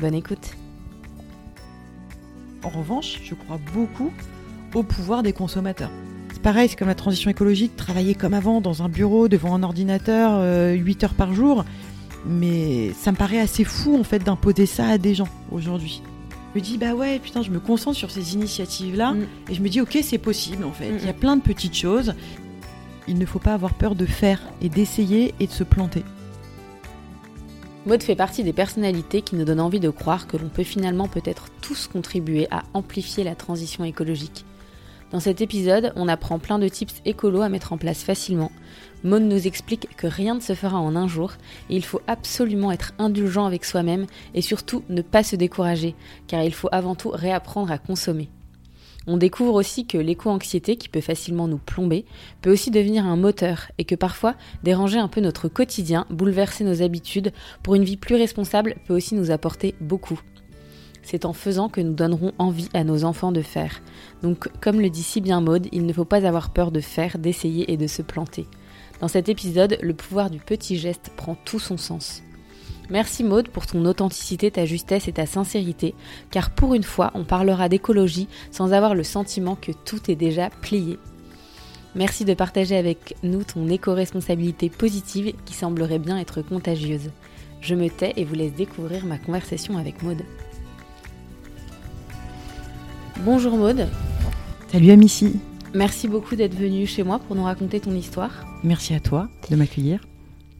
Bonne écoute. En revanche, je crois beaucoup au pouvoir des consommateurs. C'est pareil, c'est comme la transition écologique, travailler comme avant dans un bureau devant un ordinateur 8 heures par jour. Mais ça me paraît assez fou en fait d'imposer ça à des gens aujourd'hui. Je me dis bah ouais putain je me concentre sur ces initiatives là Mm. et je me dis ok c'est possible en fait. Mm, Il y a plein de petites choses. Il ne faut pas avoir peur de faire et d'essayer et de se planter. Maud fait partie des personnalités qui nous donnent envie de croire que l'on peut finalement peut-être tous contribuer à amplifier la transition écologique. Dans cet épisode, on apprend plein de tips écolos à mettre en place facilement. Maud nous explique que rien ne se fera en un jour et il faut absolument être indulgent avec soi-même et surtout ne pas se décourager car il faut avant tout réapprendre à consommer. On découvre aussi que l'éco-anxiété qui peut facilement nous plomber peut aussi devenir un moteur et que parfois déranger un peu notre quotidien, bouleverser nos habitudes pour une vie plus responsable peut aussi nous apporter beaucoup. C'est en faisant que nous donnerons envie à nos enfants de faire. Donc, comme le dit si bien Maude, il ne faut pas avoir peur de faire, d'essayer et de se planter. Dans cet épisode, le pouvoir du petit geste prend tout son sens. Merci Maude pour ton authenticité, ta justesse et ta sincérité, car pour une fois, on parlera d'écologie sans avoir le sentiment que tout est déjà plié. Merci de partager avec nous ton éco-responsabilité positive qui semblerait bien être contagieuse. Je me tais et vous laisse découvrir ma conversation avec Maude. Bonjour Maude, Salut Amici, merci beaucoup d'être venue chez moi pour nous raconter ton histoire. merci à toi de m'accueillir.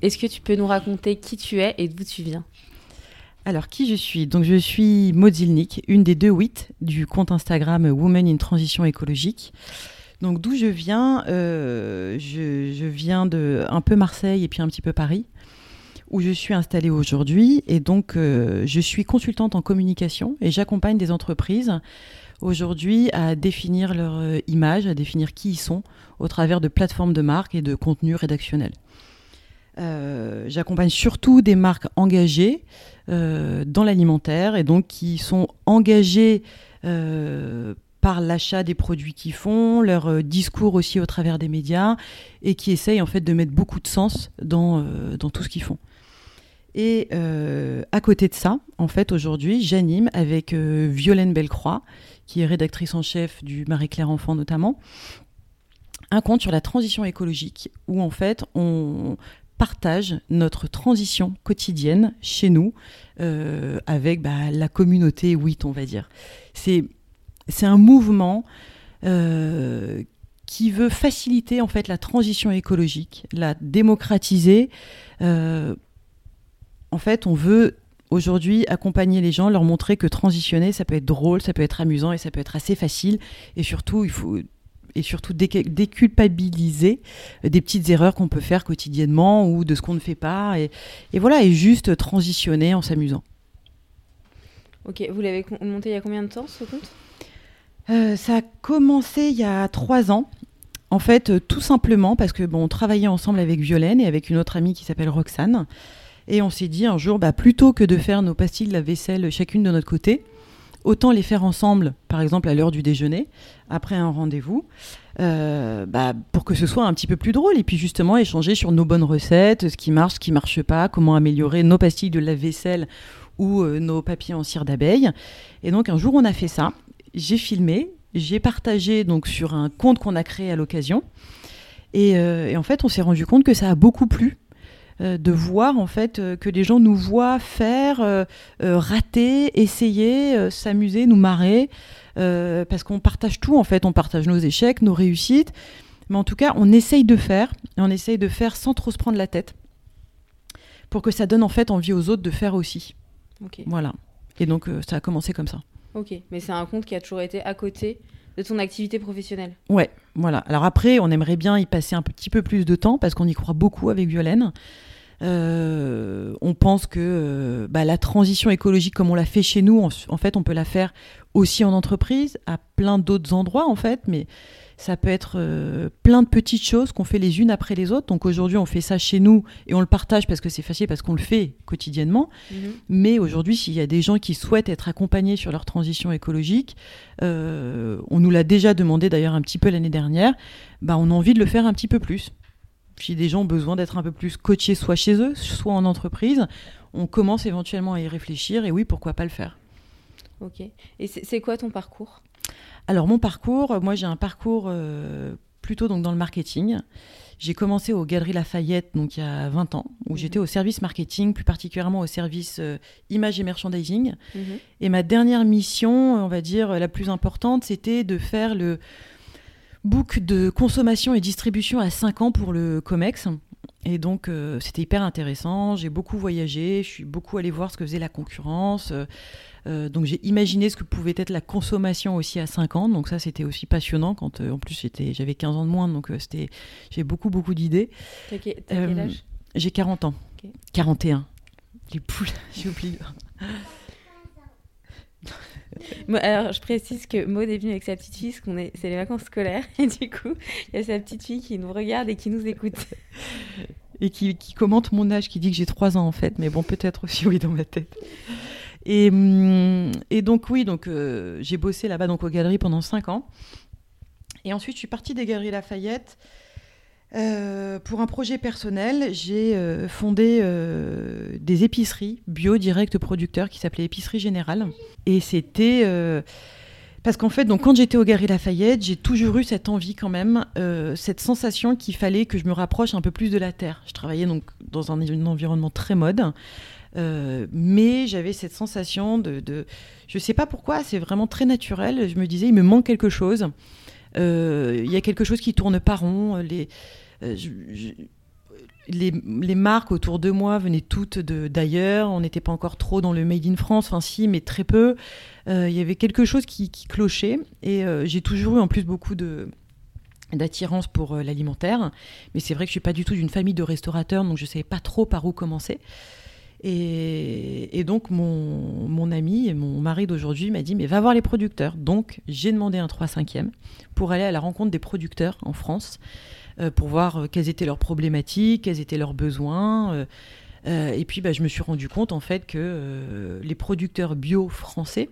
Est-ce que tu peux nous raconter qui tu es et d'où tu viens? Alors, qui je suis? Donc, je suis Maud Zilnik, une des deux WIT du compte Instagram Women in Transition écologique. Donc, d'où je viens? Euh, je, viens de un peu Marseille et puis un petit peu Paris, où je suis installée aujourd'hui. Et donc, euh, je suis consultante en communication et j'accompagne des entreprises aujourd'hui à définir leur euh, image, à définir qui ils sont au travers de plateformes de marque et de contenus rédactionnels. Euh, J'accompagne surtout des marques engagées euh, dans l'alimentaire et donc qui sont engagées euh, par l'achat des produits qu'ils font, leur discours aussi au travers des médias et qui essayent en fait de mettre beaucoup de sens dans, tout ce qu'ils font. Et à côté de ça, en fait, aujourd'hui, j'anime avec Violaine Bellecroix, qui est rédactrice en chef du Marie-Claire Enfant notamment, un compte sur la transition écologique où en fait on partage notre transition quotidienne chez nous euh, avec bah, la communauté WIT, on va dire. C'est c'est un mouvement euh, qui veut faciliter en fait la transition écologique, la démocratiser. Euh, en fait, on veut aujourd'hui accompagner les gens, leur montrer que transitionner, ça peut être drôle, ça peut être amusant et ça peut être assez facile. Et surtout, il faut et surtout déculpabiliser des petites erreurs qu'on peut faire quotidiennement ou de ce qu'on ne fait pas. Et, et voilà, et juste transitionner en s'amusant. Ok, vous l'avez monté il y a combien de temps ce compte? Euh, ça a commencé il y a trois ans. En fait, euh, tout simplement parce que bon, on travaillait ensemble avec Violaine et avec une autre amie qui s'appelle Roxane. Et on s'est dit un jour, bah, plutôt que de faire nos pastilles de la vaisselle chacune de notre côté, autant les faire ensemble, par exemple à l'heure du déjeuner, après un rendez-vous, euh, bah, pour que ce soit un petit peu plus drôle. Et puis justement, échanger sur nos bonnes recettes, ce qui marche, ce qui marche pas, comment améliorer nos pastilles de la vaisselle ou euh, nos papiers en cire d'abeille. Et donc un jour, on a fait ça. J'ai filmé, j'ai partagé donc sur un compte qu'on a créé à l'occasion. Et, euh, en fait, on s'est rendu compte que ça a beaucoup plu de voir en fait euh, que les gens nous voient faire, euh, euh, rater, essayer, euh, s'amuser, nous marrer, euh, parce qu'on partage tout en fait, on partage nos échecs, nos réussites, mais en tout cas on essaye de faire, et on essaye de faire sans trop se prendre la tête, pour que ça donne en fait envie aux autres de faire aussi. Ok. Voilà. Et donc euh, ça a commencé comme ça. Ok, mais c'est un compte qui a toujours été à côté de ton activité professionnelle. Ouais, voilà. Alors après, on aimerait bien y passer un petit peu plus de temps parce qu'on y croit beaucoup avec Violaine. On pense que bah, la transition écologique, comme on l'a fait chez nous, en, fait, on peut la faire aussi en entreprise, à plein d'autres endroits, en fait, mais ça peut être euh, plein de petites choses qu'on fait les unes après les autres. Donc aujourd'hui, on fait ça chez nous et on le partage parce que c'est facile, parce qu'on le fait quotidiennement. Mhm. Mais aujourd'hui, s'il y a des gens qui souhaitent être accompagnés sur leur transition écologique, euh, on nous l'a déjà demandé d'ailleurs un petit peu l'année dernière, bah, on a envie de le faire un petit peu plus. Si des gens ont besoin d'être un peu plus coachés, soit chez eux, soit en entreprise, on commence éventuellement à y réfléchir et oui, pourquoi pas le faire. Ok. Et c'est quoi ton parcours? Alors mon parcours, moi j'ai un parcours euh, plutôt donc dans le marketing. J'ai commencé aux Galeries Lafayette donc il y a 20 ans où mhm. j'étais au service marketing, plus particulièrement au service euh, image et merchandising. Mhm. Et ma dernière mission, on va dire la plus importante, c'était de faire le book de consommation et distribution à 5 ans pour le Comex. Et donc, euh, c'était hyper intéressant. J'ai beaucoup voyagé, je suis beaucoup allée voir ce que faisait la concurrence. Euh, donc j'ai imaginé ce que pouvait être la consommation aussi à 5 ans. Donc ça, c'était aussi passionnant. Quand, euh, en plus, j'avais 15 ans de moins, donc euh, c'était, j'ai beaucoup, beaucoup d'idées. T'as quel âge? J'ai 40 ans. 41. Les poules, j'ai oublié. alors, je précise que Maud est venue avec sa petite fille, est, c'est les vacances scolaires, et du coup, il y a sa petite fille qui nous regarde et qui nous écoute. Et qui, qui commente mon âge, qui dit que j'ai 3 ans en fait, mais bon, peut-être aussi, oui, dans ma tête. Et, hum, et donc oui, donc euh, j'ai bossé là-bas donc aux galeries pendant 5 ans. Et ensuite, je suis partie des galeries Lafayette. Euh, pour un projet personnel, j'ai euh, fondé des épiceries bio direct producteurs qui s'appelaient Épicerie Générale. Et c'était parce qu'en fait, donc quand j'étais aux Galeries Lafayette, j'ai toujours eu cette envie quand même, cette sensation qu'il fallait que je me rapproche un peu plus de la terre. Je travaillais donc dans un, environnement très mode. Euh, mais j'avais cette sensation de, je sais pas pourquoi, c'est vraiment très naturel. Je me disais, il me manque quelque chose. Euh, il y a quelque chose qui tourne pas rond. Euh, les, marques autour de moi venaient toutes d'ailleurs. On n'était pas encore trop dans le made in France, enfin si, mais très peu. Il y avait quelque chose qui, clochait. Et j'ai toujours eu en plus beaucoup d'attirance pour l'alimentaire. Mais c'est vrai que je suis pas du tout d'une famille de restaurateurs, donc je savais pas trop par où commencer. Et, donc, mon, mon, ami et mon mari d'aujourd'hui m'a dit Mais va voir les producteurs. Donc, j'ai demandé un 3 5 e pour aller à la rencontre des producteurs en France, euh, pour voir euh, quelles étaient leurs problématiques, quels étaient leurs besoins. Euh, et puis, bah, je me suis rendu compte, en fait, que les producteurs bio français,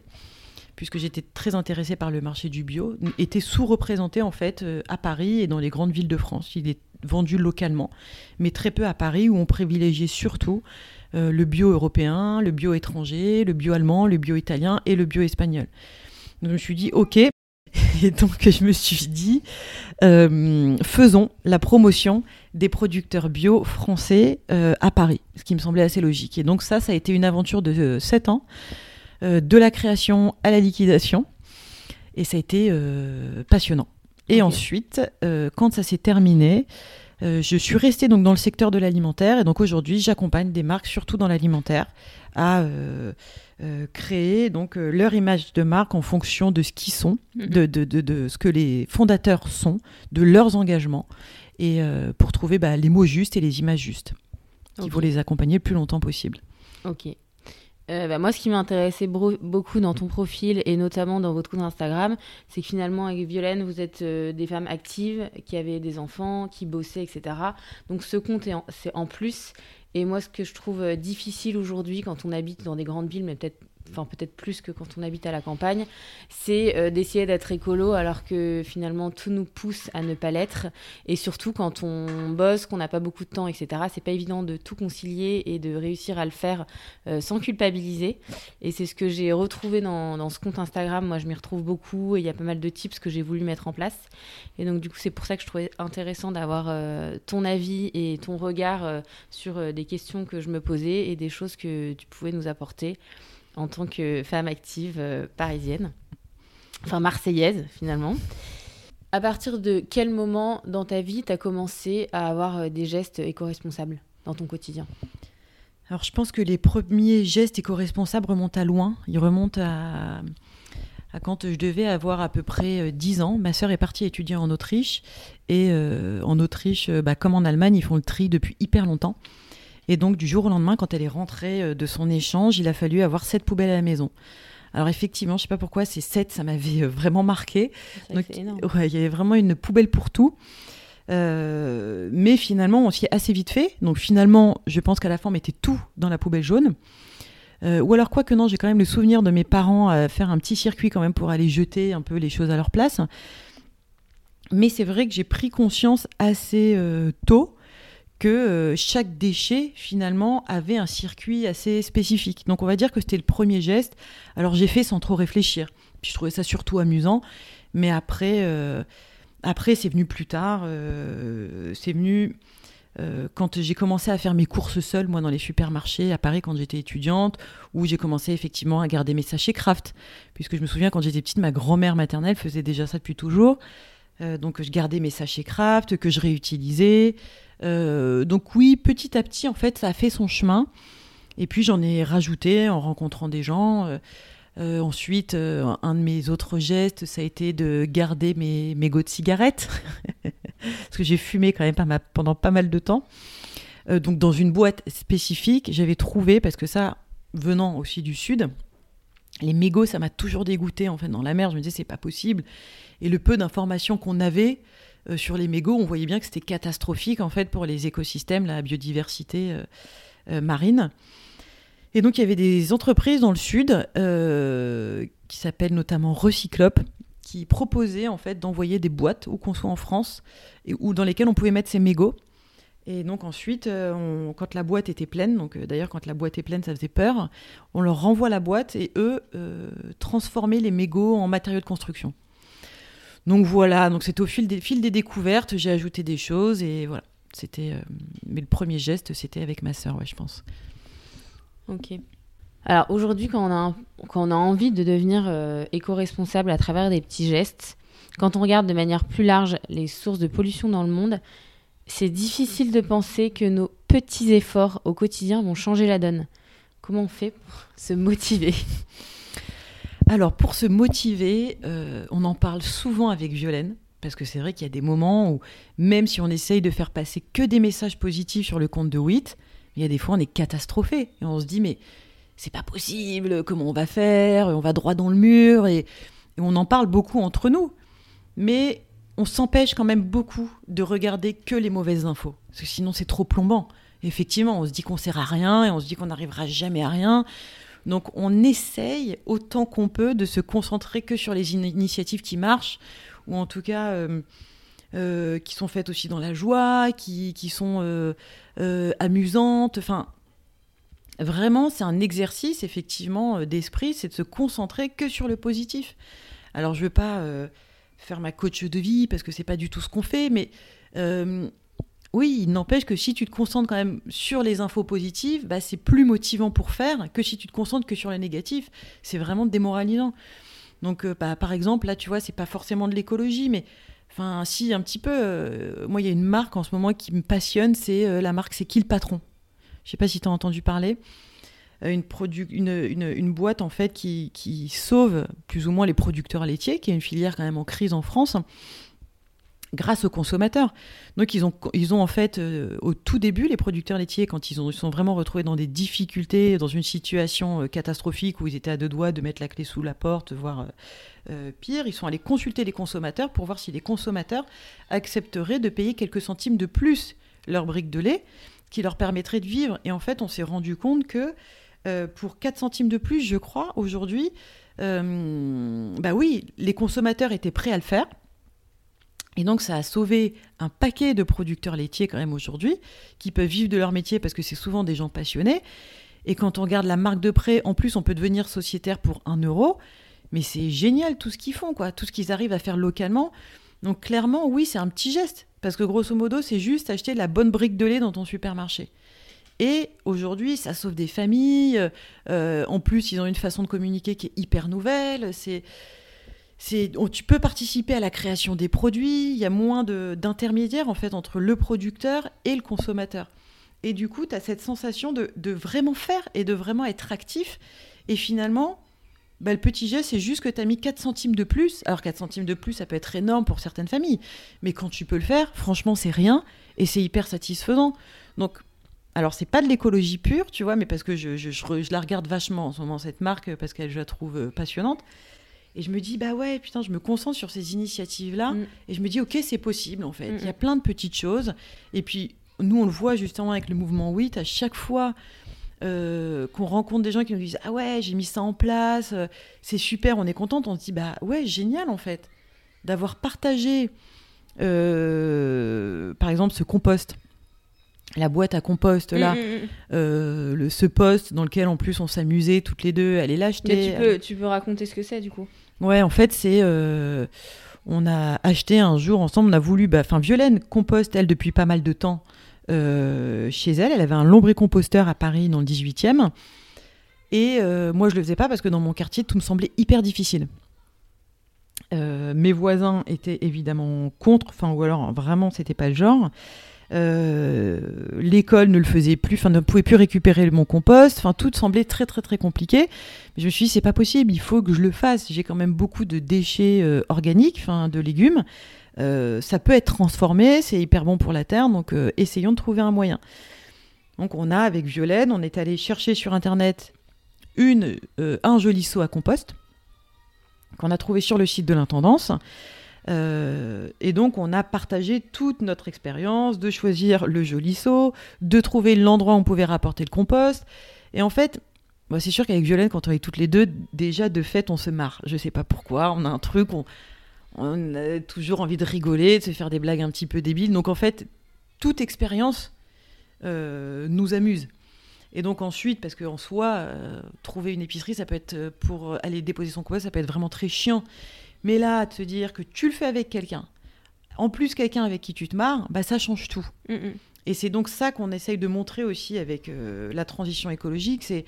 puisque j'étais très intéressée par le marché du bio, étaient sous-représentés, en fait, à Paris et dans les grandes villes de France. Il est vendu localement, mais très peu à Paris, où on privilégiait surtout euh, le bio européen, le bio étranger, le bio allemand, le bio italien et le bio espagnol. Donc je me suis dit, ok. Et donc je me suis dit, euh, faisons la promotion des producteurs bio français euh, à Paris, ce qui me semblait assez logique. Et donc ça, ça a été une aventure de 7 ans, de la création à la liquidation. Et ça a été passionnant. Et ensuite, quand ça s'est terminé, euh, je suis restée donc dans le secteur de l'alimentaire et donc aujourd'hui j'accompagne des marques surtout dans l'alimentaire à euh, euh, créer donc leur image de marque en fonction de ce qu'ils sont, mhm. de, de, de, ce que les fondateurs sont, de leurs engagements et pour trouver bah, les mots justes et les images justes. Il faut les accompagner le plus longtemps possible. Ok. Euh, bah, moi, ce qui m'intéressait beaucoup dans ton profil et notamment dans votre compte Instagram, c'est que finalement, avec Violaine, vous êtes euh, des femmes actives qui avaient des enfants, qui bossaient, etc. Donc, ce compte, c'est en plus. Et moi, ce que je trouve euh, difficile aujourd'hui quand on habite dans des grandes villes, mais peut-être enfin peut-être plus que quand on habite à la campagne, c'est euh, d'essayer d'être écolo alors que finalement tout nous pousse à ne pas l'être. Et surtout quand on bosse, qu'on n'a pas beaucoup de temps, etc. C'est pas évident de tout concilier et de réussir à le faire euh, sans culpabiliser. Et c'est ce que j'ai retrouvé dans, ce compte Instagram. Moi, je m'y retrouve beaucoup et il y a pas mal de tips que j'ai voulu mettre en place. Et donc du coup, c'est pour ça que je trouvais intéressant d'avoir euh, ton avis et ton regard sur des questions que je me posais et des choses que tu pouvais nous apporter en tant que femme active euh, parisienne, enfin marseillaise finalement. À partir de quel moment dans ta vie tu as commencé à avoir euh, des gestes éco-responsables dans ton quotidien? Alors je pense que les premiers gestes éco-responsables remontent à loin. Ils remontent à, quand je devais avoir à peu près 10 euh, ans. Ma sœur est partie étudier en Autriche. Et en Autriche, bah, comme en Allemagne, ils font le tri depuis hyper longtemps. Et donc, du jour au lendemain, quand elle est rentrée euh, de son échange, il a fallu avoir sept poubelles à la maison. Alors effectivement, je sais pas pourquoi, ces sept, ça m'avait euh, vraiment marqué. Donc, il y avait vraiment une poubelle pour tout. Euh, mais finalement, on s'y est assez vite fait. Donc finalement, je pense qu'à la fin, on mettait tout dans la poubelle jaune. ou alors, quoi que non, j'ai quand même le souvenir de mes parents à faire un petit circuit quand même pour aller jeter un peu les choses à leur place. Mais c'est vrai que j'ai pris conscience assez tôt que euh, chaque déchet, finalement, avait un circuit assez spécifique. Donc on va dire que c'était le premier geste. Alors j'ai fait sans trop réfléchir. Puis je trouvais ça surtout amusant. Mais après, euh, après c'est venu plus tard. Euh, c'est venu quand j'ai commencé à faire mes courses seule, moi, dans les supermarchés, à Paris, quand j'étais étudiante, où j'ai commencé effectivement à garder mes sachets craft. Puisque je me souviens, quand j'étais petite, ma grand-mère maternelle faisait déjà ça depuis toujours. donc je gardais mes sachets craft que je réutilisais. Euh, donc oui, petit à petit, en fait, ça a fait son chemin. Et puis j'en ai rajouté en rencontrant des gens. Euh, euh, ensuite, un de mes autres gestes, ça a été de garder mes mégots de cigarettes, parce que j'ai fumé quand même pendant pas mal de temps. donc dans une boîte spécifique, j'avais trouvé, parce que ça, venant aussi du sud, les mégots, ça m'a toujours dégoûté en fait dans la mer. Je me disais c'est pas possible. Et le peu d'informations qu'on avait, sur les mégots, on voyait bien que c'était catastrophique en fait pour les écosystèmes, la biodiversité euh, euh, marine. Et donc il y avait des entreprises dans le sud qui s'appellent notamment Recyclop, qui proposaient en fait d'envoyer des boîtes où qu'on soit en France et ou dans lesquelles on pouvait mettre ces mégots. Et donc ensuite, quand la boîte était pleine, donc d'ailleurs quand la boîte est pleine, ça faisait peur, on leur renvoie la boîte et eux transformaient les mégots en matériaux de construction. Donc voilà, donc c'était au fil des, découvertes, j'ai ajouté des choses et voilà. C'était, euh, mais le premier geste, c'était avec ma sœur, je pense. Ok. Alors aujourd'hui, quand, on a quand on a envie de devenir euh, éco-responsable à travers des petits gestes, quand on regarde de manière plus large les sources de pollution dans le monde, c'est difficile de penser que nos petits efforts au quotidien vont changer la donne. Comment on fait pour se motiver? Alors, pour se motiver, euh, on en parle souvent avec Violaine, parce que c'est vrai qu'il y a des moments où, même si on essaye de faire passer que des messages positifs sur le compte de WIT, il y a des fois on est catastrophé. Et on se dit, mais c'est pas possible, comment on va faire On va droit dans le mur, et, on en parle beaucoup entre nous. Mais on s'empêche quand même beaucoup de regarder que les mauvaises infos, parce que sinon c'est trop plombant. effectivement, on se dit qu'on sert à rien, et on se dit qu'on n'arrivera jamais à rien. Donc on essaye autant qu'on peut de se concentrer que sur les initiatives qui marchent, ou en tout cas euh, euh, qui sont faites aussi dans la joie, qui, sont euh, amusantes. Enfin, vraiment, c'est un exercice effectivement d'esprit, c'est de se concentrer que sur le positif. Alors je ne veux pas faire ma coach de vie parce que c'est pas du tout ce qu'on fait, mais oui, il n'empêche que si tu te concentres quand même sur les infos positives, bah, c'est plus motivant pour faire que si tu te concentres que sur les négatifs. C'est vraiment démoralisant. Donc, euh, bah, par exemple, là, tu vois, c'est pas forcément de l'écologie, mais enfin, si, un petit peu. Euh, moi, il y a une marque en ce moment qui me passionne, c'est euh, la marque, c'est Qui le patron Je sais pas si tu as entendu parler. Une, boîte en fait qui, qui sauve plus ou moins les producteurs laitiers, qui est une filière quand même en crise en France grâce aux consommateurs. Donc ils ont, ils ont en fait, euh, au tout début, les producteurs laitiers, quand ils, ont, sont vraiment retrouvés dans des difficultés, dans une situation euh, catastrophique où ils étaient à deux doigts de mettre la clé sous la porte, voire euh, pire, ils sont allés consulter les consommateurs pour voir si les consommateurs accepteraient de payer quelques centimes de plus leur brique de lait, qui leur permettrait de vivre. Et en fait, on s'est rendu compte que pour 4 centimes de plus, je crois, aujourd'hui, bah oui, les consommateurs étaient prêts à le faire et donc ça a sauvé un paquet de producteurs laitiers quand même aujourd'hui, qui peuvent vivre de leur métier parce que c'est souvent des gens passionnés. Et quand on regarde la marque de prêt, en plus on peut devenir sociétaire pour un euro. Mais c'est génial tout ce qu'ils font, quoi, tout ce qu'ils arrivent à faire localement. Donc clairement, oui, c'est un petit geste. Parce que grosso modo, c'est juste acheter la bonne brique de lait dans ton supermarché. Et aujourd'hui, ça sauve des familles. Euh, en plus, ils ont une façon de communiquer qui est hyper nouvelle. C'est tu peux participer à la création des produits, il y a moins d'intermédiaires en fait entre le producteur et le consommateur. Et du coup, tu as cette sensation de, vraiment faire et de vraiment être actif. Et finalement, bah, le petit geste, c'est juste que tu as mis 4 centimes de plus. Alors 4 centimes de plus, ça peut être énorme pour certaines familles. Mais quand tu peux le faire, franchement, c'est rien et c'est hyper satisfaisant. Donc, Alors, c'est pas de l'écologie pure, tu vois, mais parce que je, je, je, la regarde vachement en ce moment, cette marque, parce qu'elle, je la trouve euh, passionnante. Et je me dis, bah ouais, putain, je me concentre sur ces initiatives-là. Mm. Et je me dis, ok, c'est possible, en fait. Il y a plein de petites choses. Et puis, nous, on le voit justement avec le mouvement WIT, à chaque fois euh, qu'on rencontre des gens qui nous disent, ah ouais, j'ai mis ça en place, euh, c'est super, on est contente. On se dit, bah ouais, génial, en fait, d'avoir partagé, par exemple, ce compost la boîte à compost là, mm, mm, mm. Euh, le, ce poste dans lequel en plus on s'amusait toutes les deux, est l'acheter. Tu peux, tu peux raconter ce que c'est du coup? Ouais, en fait c'est, euh, on a acheté un jour ensemble, on a voulu, bah, enfin Violaine composte elle depuis pas mal de temps euh, chez elle, elle avait un lombricomposteur à Paris dans le 18e, et moi je le faisais pas parce que dans mon quartier tout me semblait hyper difficile. mes voisins étaient évidemment contre, enfin ou alors vraiment c'était pas le genre. Euh, l'école ne le faisait plus, enfin ne pouvait plus récupérer mon compost, enfin tout semblait très très très compliqué. Mais je me suis dit c'est pas possible, il faut que je le fasse. J'ai quand même beaucoup de déchets euh, organiques, enfin de légumes. Euh, ça peut être transformé, c'est hyper bon pour la terre, donc essayons de trouver un moyen. Donc on a avec Violaine, on est allé chercher sur internet une, un joli seau à compost qu'on a trouvé sur le site de l'intendance. Euh, et donc, on a partagé toute notre expérience de choisir le joli seau, de trouver l'endroit où on pouvait rapporter le compost. Et en fait, moi, c'est sûr qu'avec Violaine, quand on est toutes les deux, déjà de fait, on se marre. Je sais pas pourquoi, on a un truc, on, on a toujours envie de rigoler, de se faire des blagues un petit peu débiles. Donc, en fait, toute expérience euh, nous amuse. Et donc ensuite, parce qu'en soi, euh, trouver une épicerie, ça peut être pour aller déposer son compost, ça peut être vraiment très chiant. Mais là, te dire que tu le fais avec quelqu'un, en plus quelqu'un avec qui tu te marres, bah ça change tout. Mm, mm. Et c'est donc ça qu'on essaye de montrer aussi avec euh, la transition écologique, c'est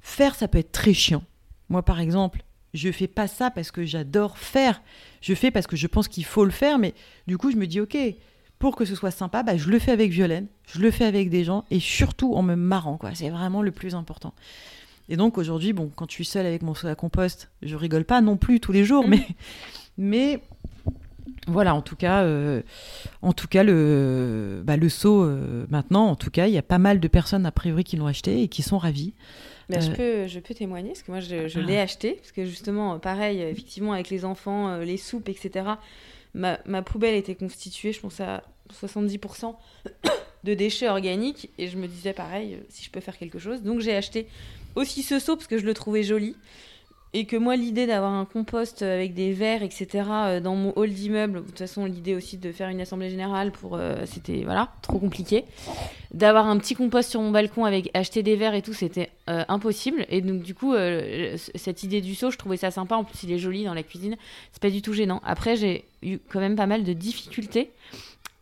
faire, ça peut être très chiant. Moi, par exemple, je fais pas ça parce que j'adore faire. Je fais parce que je pense qu'il faut le faire, mais du coup, je me dis, ok, pour que ce soit sympa, bah, je le fais avec Violaine, je le fais avec des gens, et surtout en me marrant, quoi. C'est vraiment le plus important. Et donc aujourd'hui, bon, quand je suis seule avec mon à compost, je rigole pas non plus tous les jours, mm. mais, mais voilà, en tout cas, euh, en tout cas le, bah, le seau, euh, maintenant, en tout cas, il y a pas mal de personnes a priori qui l'ont acheté et qui sont ravies. Bah, je, euh, peux, je peux témoigner, parce que moi, je, je l'ai ah. acheté, parce que justement, pareil, effectivement, avec les enfants, les soupes, etc., ma, ma, poubelle était constituée, je pense, à 70% de déchets organiques, et je me disais, pareil, si je peux faire quelque chose. Donc j'ai acheté aussi ce seau parce que je le trouvais joli. Et que moi, l'idée d'avoir un compost avec des verres, etc., euh, dans mon hall d'immeuble, de toute façon, l'idée aussi de faire une assemblée générale, pour, euh, c'était voilà, trop compliqué. D'avoir un petit compost sur mon balcon avec acheter des verres et tout, c'était euh, impossible. Et donc, du coup, cette idée du seau, je trouvais ça sympa. En plus, il est joli dans la cuisine. C'est pas du tout gênant. Après, j'ai eu quand même pas mal de difficultés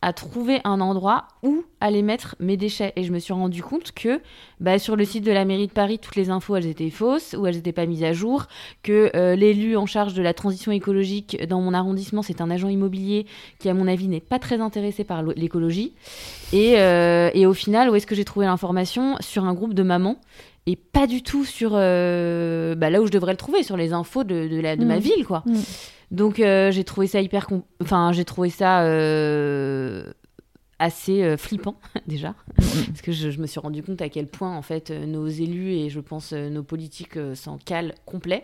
à trouver un endroit où aller mettre mes déchets. Et je me suis rendu compte que bah, sur le site de la mairie de Paris, toutes les infos, elles étaient fausses ou elles n'étaient pas mises à jour, que euh, l'élu en charge de la transition écologique dans mon arrondissement, c'est un agent immobilier qui, à mon avis, n'est pas très intéressé par l'écologie. Et, euh, et, au final, où est-ce que j'ai trouvé l'information? Sur un groupe de mamans et pas du tout sur euh, bah, là où je devrais le trouver, sur les infos de, de, la, de ma mmh. ville, quoi. Mmh. Donc euh, j'ai trouvé ça hyper, enfin j'ai trouvé ça euh, assez flippant déjà, parce que je, me suis rendu compte à quel point en fait nos élus et je pense nos politiques s'en calent complet.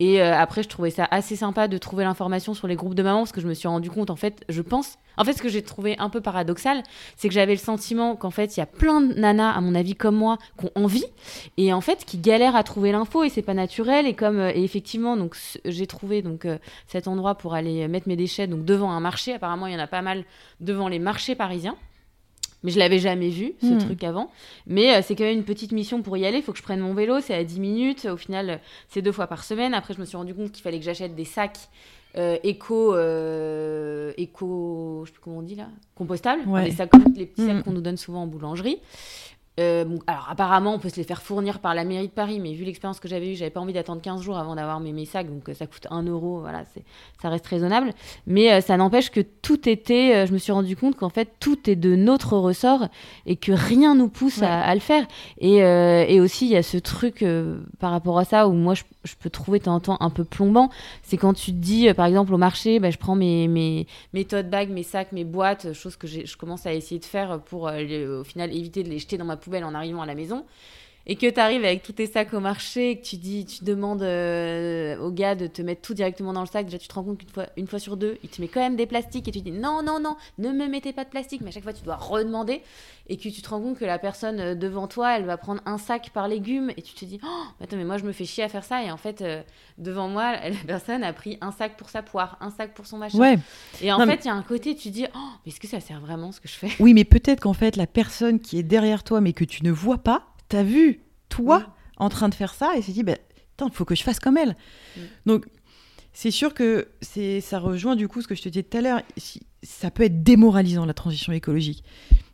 Et euh, après, je trouvais ça assez sympa de trouver l'information sur les groupes de mamans parce que je me suis rendu compte, en fait, je pense. En fait, ce que j'ai trouvé un peu paradoxal, c'est que j'avais le sentiment qu'en fait, il y a plein de nanas, à mon avis, comme moi, qui ont envie et en fait, qui galèrent à trouver l'info et c'est pas naturel. Et comme, euh, et effectivement, donc, j'ai trouvé donc euh, cet endroit pour aller mettre mes déchets donc devant un marché. Apparemment, il y en a pas mal devant les marchés parisiens. Mais je l'avais jamais vu, ce hmm. truc avant. Mais euh, c'est quand même une petite mission pour y aller. Il faut que je prenne mon vélo, c'est à 10 minutes. Au final, euh, c'est deux fois par semaine. Après, je me suis rendu compte qu'il fallait que j'achète des sacs euh, éco, éco, je sais plus comment on dit là, compostables. Les, sacs, les petits sacs hmm. qu'on nous donne souvent en boulangerie. Euh, alors apparemment, on peut se les faire fournir par la mairie de Paris, mais vu l'expérience que j'avais eue, j'avais pas envie d'attendre 15 jours avant d'avoir mes, mes, sacs, donc euh, ça coûte 1 euro, voilà, ça reste raisonnable. Mais euh, ça n'empêche que tout était, je me suis rendu compte qu'en fait, tout est de notre ressort et que rien nous pousse à, le faire. Et, et aussi, il y a ce truc par rapport à ça où moi, je, je peux trouver de temps en temps un peu plombant, c'est quand tu te dis, par exemple, au marché, bah, je prends mes, mes, mes tote bags, mes sacs, mes boîtes, choses que je commence à essayer de faire pour au final éviter de les jeter dans ma poubelle en arrivant à la maison et que tu arrives avec tous tes sacs au marché, que tu dis, tu demandes euh, au gars de te mettre tout directement dans le sac, déjà tu te rends compte qu'une fois, une fois sur deux, il te met quand même des plastiques et tu dis non, non, non, ne me mettez pas de plastique, mais à chaque fois tu dois redemander et que tu te rends compte que la personne euh, devant toi, elle va prendre un sac par légumes et tu te dis, oh, attends, mais moi je me fais chier à faire ça et en fait, euh, devant moi, la personne a pris un sac pour sa poire, un sac pour son machin. Ouais. Et en fait, il y a un côté, tu te dis, oh, mais est-ce que ça sert vraiment ce que je fais? Oui, mais peut-être qu'en fait, la personne qui est derrière toi, mais que tu ne vois pas, t'as vu toi en train de faire ça et s'est dit, bah, il faut que je fasse comme elle. Mm. Donc, c'est sûr que c'est, ça rejoint du coup ce que je te disais tout à l'heure. Ça peut être démoralisant la transition écologique.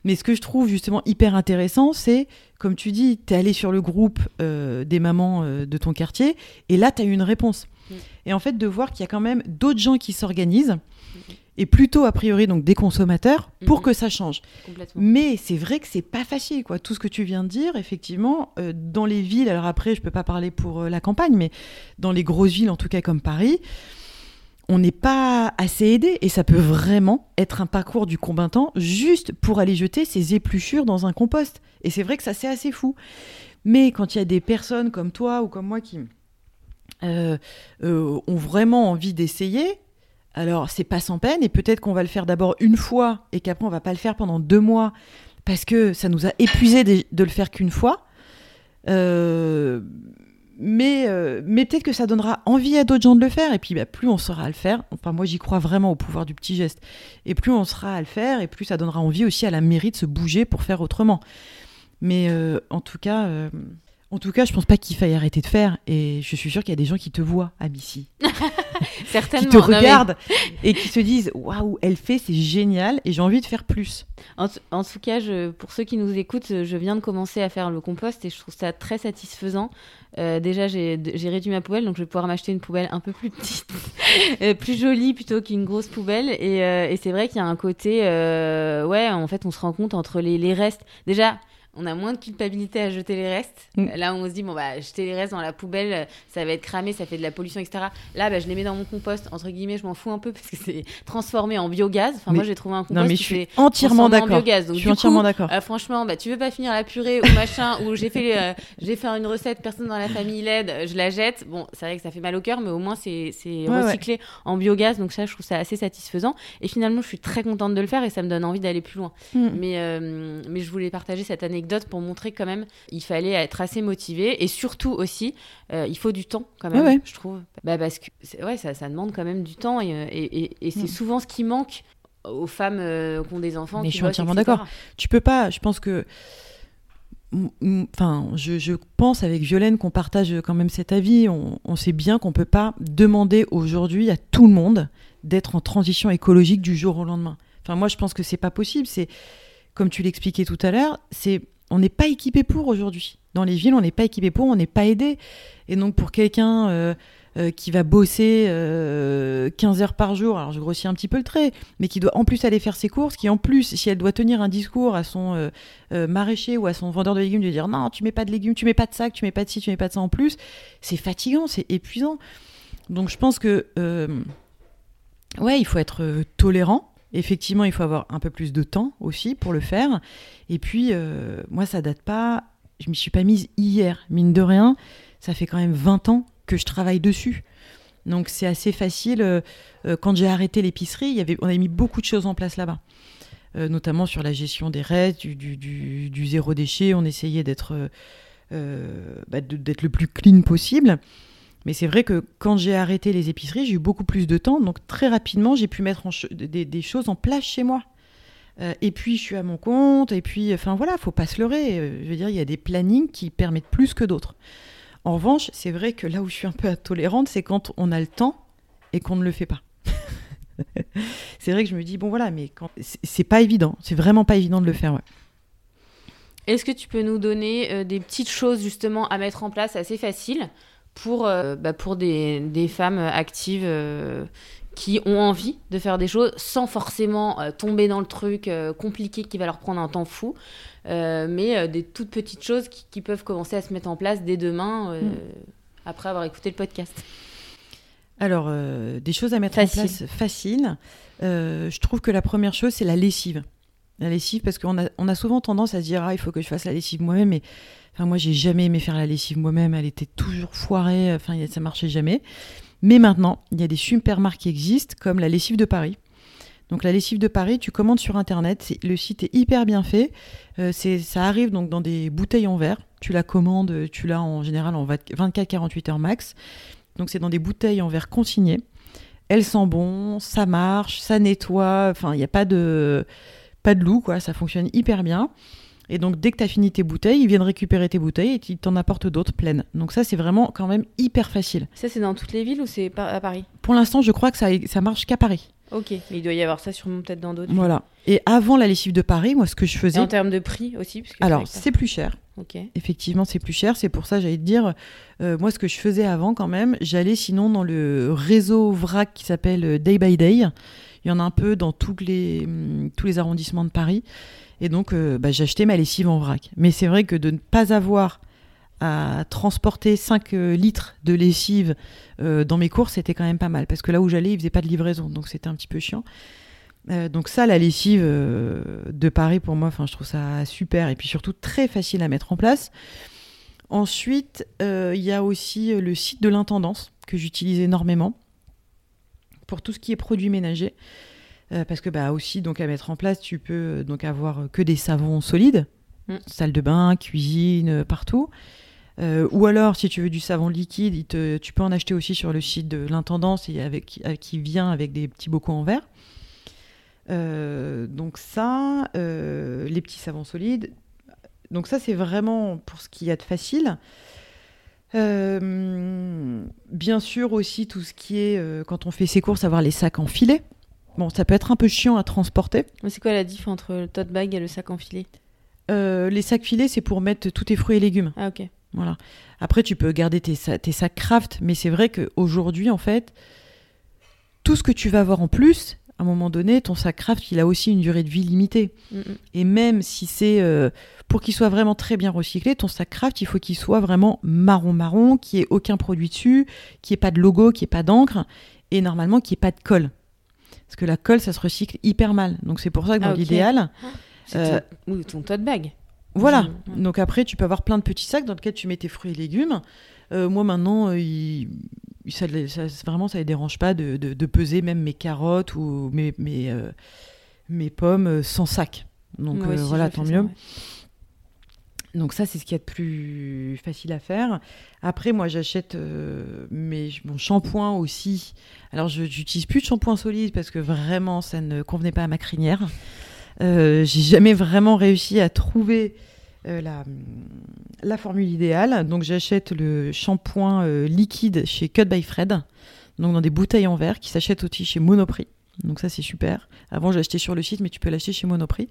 Mais ce que je trouve justement hyper intéressant, c'est, comme tu dis, tu es allé sur le groupe euh, des mamans euh, de ton quartier et là, tu as eu une réponse. Mm. Et en fait, de voir qu'il y a quand même d'autres gens qui s'organisent et plutôt a priori donc des consommateurs pour Mhm. que ça change. Mais c'est vrai que c'est pas facile, quoi. Tout ce que tu viens de dire, effectivement, euh, dans les villes. Alors après, je peux pas parler pour euh, la campagne, mais dans les grosses villes, en tout cas comme Paris, on n'est pas assez aidé et ça peut vraiment être un parcours du combattant juste pour aller jeter ses épluchures dans un compost. Et c'est vrai que ça c'est assez fou. Mais quand il y a des personnes comme toi ou comme moi qui euh, ont vraiment envie d'essayer, alors c'est pas sans peine et peut-être qu'on va le faire d'abord une fois et qu'après on va pas le faire pendant deux mois parce que ça nous a épuisé de, le faire qu'une fois. Euh, mais euh, mais peut-être que ça donnera envie à d'autres gens de le faire et puis bah, plus on saura le faire. Enfin moi j'y crois vraiment au pouvoir du petit geste et plus on sera à le faire et plus ça donnera envie aussi à la mairie de se bouger pour faire autrement. Mais euh, en tout cas. En tout cas, je pense pas qu'il faille arrêter de faire, et je suis sûre qu'il y a des gens qui te voient à Missy, Certainement. qui te mais regardent et qui se disent waouh, elle fait, c'est génial, et j'ai envie de faire plus. En, tout cas, je- pour ceux qui nous écoutent, je viens de commencer à faire le compost et je trouve ça très satisfaisant. Euh, déjà, j'ai réduit ma poubelle, donc je vais pouvoir m'acheter une poubelle un peu plus petite, euh, plus jolie plutôt qu'une grosse poubelle. Et, euh, et c'est vrai qu'il y a un côté, euh, ouais, en fait, on se rend compte entre les, les restes. Déjà, on a moins de culpabilité à jeter les restes. Mm. Là, on se dit, bon, bah, jeter les restes dans la poubelle, ça va être cramé, ça fait de la pollution, etc. Là, bah, je les mets dans mon compost. Entre guillemets, je m'en fous un peu parce que c'est transformé en biogaz. Enfin, Mais- moi, j'ai trouvé un compost Non mais je qui suis entièrement d'accord. Je suis entièrement d'accord. euh, franchement, bah, tu veux pas finir la purée ou machin, ou j'ai fait, euh, j'ai fait une recette, personne dans la famille l'aide, euh, je la jette. Bon, c'est vrai que ça fait mal au cœur, mais au moins c'est Ouais, recyclé en biogaz, donc ça, je trouve ça assez satisfaisant. Et finalement, je suis très contente de le faire et ça me donne envie d'aller plus loin. Mm. Mais, euh, mais je voulais partager cette anecdote pour montrer quand même, il fallait être assez motivé et surtout aussi, euh, il faut du temps quand même, Ouais, ouais. je trouve. Bah, parce que ouais, ça, ça demande quand même du temps et, euh, et, et- et c'est Mm. souvent ce qui manque aux femmes euh, qui ont des enfants. Mais qui je suis bossent, entièrement d'accord. Tu peux pas, je pense que. Enfin, je, je pense avec Violaine qu'on partage quand même cet avis. On, on sait bien qu'on peut pas demander aujourd'hui à tout le monde d'être en transition écologique du jour au lendemain. Enfin, moi, je pense que c'est pas possible. C'est comme tu l'expliquais tout à l'heure, c'est on n'est pas équipé pour aujourd'hui. Dans les villes, on n'est pas équipé pour, on n'est pas aidé. Et donc pour quelqu'un euh, euh, qui va bosser euh, 15 heures par jour, alors je grossis un petit peu le trait, mais qui doit en plus aller faire ses courses, qui en plus, si elle doit tenir un discours à son euh, euh, maraîcher ou à son vendeur de légumes, de dire non, tu mets pas de légumes, tu mets pas de sac, tu mets pas de ci, tu mets pas de ça en plus, c'est fatigant, c'est épuisant. Donc je pense que euh, ouais, il faut être euh, tolérant. Effectivement, il faut avoir un peu plus de temps aussi pour le faire. Et puis, euh, moi, ça date pas. Je m'y suis pas mise hier, mine de rien. Ça fait quand même 20 ans que je travaille dessus. Donc c'est assez facile. Euh, euh, quand j'ai arrêté l'épicerie, on avait mis beaucoup de choses en place là-bas, notamment sur la gestion des restes, du, zéro déchet. On essayait d'être bah, le plus clean possible. Mais c'est vrai que quand j'ai arrêté les épiceries, j'ai eu beaucoup plus de temps. Donc très rapidement, j'ai pu mettre des, choses en place chez moi. Euh, et puis je suis à mon compte. Et puis, enfin voilà, faut pas se leurrer. Euh, Je veux dire, il y a des plannings qui permettent plus que d'autres. En revanche, c'est vrai que là où je suis un peu intolérante, c'est quand on a le temps et qu'on ne le fait pas. c'est vrai que je me dis bon voilà, mais c'est pas évident. C'est vraiment pas évident de le faire. Est-ce que tu peux nous donner euh, des petites choses justement à mettre en place assez faciles pour, euh, bah, pour des, des femmes actives euh, qui ont envie de faire des choses sans forcément euh, tomber dans le truc compliqué qui va leur prendre un temps fou, mais des toutes petites choses qui, qui peuvent commencer à se mettre en place dès demain euh, Mm. après avoir écouté le podcast. Alors, des choses à mettre Facile. en place faciles. Je trouve que la première chose, c'est la lessive. La lessive, parce qu'on a, on a souvent tendance à se dire ah il faut que je fasse la lessive moi-même, mais enfin moi j'ai jamais aimé faire la lessive moi-même, elle était toujours foirée, enfin ça marchait jamais. Mais maintenant, il y a des super marques qui existent, comme la lessive de Paris. Donc la lessive de Paris, tu commandes sur internet, le site est hyper bien fait. Euh, ça arrive donc dans des bouteilles en verre. Tu la commandes, tu l'as en général en 24-48 heures max. Donc c'est dans des bouteilles en verre consignées. Elle sent bon, ça marche, ça nettoie. Enfin, il n'y a pas de pas de loup, quoi. Ça fonctionne hyper bien. Et donc, dès que tu as fini tes bouteilles, ils viennent récupérer tes bouteilles et ils t'en apportent d'autres pleines. Donc, ça, c'est vraiment quand même hyper facile. Ça, c'est dans toutes les villes ou c'est à Paris? Pour l'instant, je crois que ça, ça marche qu'à Paris. Ok, mais il doit y avoir ça sûrement peut-être dans d'autres. Voilà. Et avant la lessive de Paris, moi, ce que je faisais. Et en termes de prix aussi Alors, c'est plus cher. Ok. Effectivement, c'est plus cher. C'est pour ça, j'allais te dire, euh, moi, ce que je faisais avant, quand même, j'allais sinon dans le réseau VRAC qui s'appelle Day by Day. Il y en a un peu dans tous les, hum, tous les arrondissements de Paris. Et donc, euh, bah, j'achetais ma lessive en vrac. Mais c'est vrai que de ne pas avoir à transporter 5 euh, litres de lessive euh, dans mes courses, c'était quand même pas mal. Parce que là où j'allais, ils faisaient pas de livraison. Donc, c'était un petit peu chiant. donc ça, la lessive de Paris, pour moi, je trouve ça super. Et puis surtout, très facile à mettre en place. Ensuite, il y a aussi le site de l'intendance que j'utilise énormément pour tout ce qui est produits ménagers. Euh, parce que bah aussi donc à mettre en place, tu peux euh, donc avoir que des savons solides, mm. salle de bain, cuisine, euh, partout. ou alors, si tu veux du savon liquide, tu peux en acheter aussi sur le site de l'intendance et avec, qui vient avec des petits bocaux en verre. donc ça, les petits savons solides. Donc ça, c'est vraiment pour ce qu'il y a de facile. bien sûr aussi tout ce qui est, quand on fait ses courses, avoir les sacs en filet. Bon, ça peut être un peu chiant à transporter. C'est quoi la diff entre le tote bag et le sac enfilé euh, Les sacs filés, c'est pour mettre tous tes fruits et légumes. Ah, ok. Voilà. Après, tu peux garder tes, tes sacs craft, mais c'est vrai qu'aujourd'hui, en fait, tout ce que tu vas avoir en plus, à un moment donné, ton sac craft, il a aussi une durée de vie limitée. Mm, mm. Et même si c'est euh, pour qu'il soit vraiment très bien recyclé, ton sac craft, il faut qu'il soit vraiment marron-marron, qu'il n'y ait aucun produit dessus, qu'il n'y ait pas de logo, qu'il n'y ait pas d'encre, et normalement qu'il n'y ait pas de colle. Parce que la colle, ça se recycle hyper mal. Donc c'est pour ça que dans ah, l'idéal. Euh, ton, ton tote bag. Voilà. Donc après, tu peux avoir plein de petits sacs dans lesquels tu mets tes fruits et légumes. Euh, moi maintenant, euh, ça, vraiment, ça les dérange pas de, de, peser même mes carottes ou mes, mes, mes pommes sans sac. Donc voilà, tant mieux. Donc ça, c'est ce qu'il y a de plus facile à faire. Après, moi, j'achète euh, mon shampoing aussi. Alors, je n'utilise plus de shampoing solide parce que vraiment, ça ne convenait pas à ma crinière. Euh, J'ai jamais vraiment réussi à trouver euh, la, formule idéale. Donc, j'achète le shampoing liquide chez Cut by Fred, donc dans des bouteilles en verre, qui s'achète aussi chez Monoprix. Donc ça c'est super. Avant j'ai acheté sur le site mais tu peux l'acheter chez Monoprix.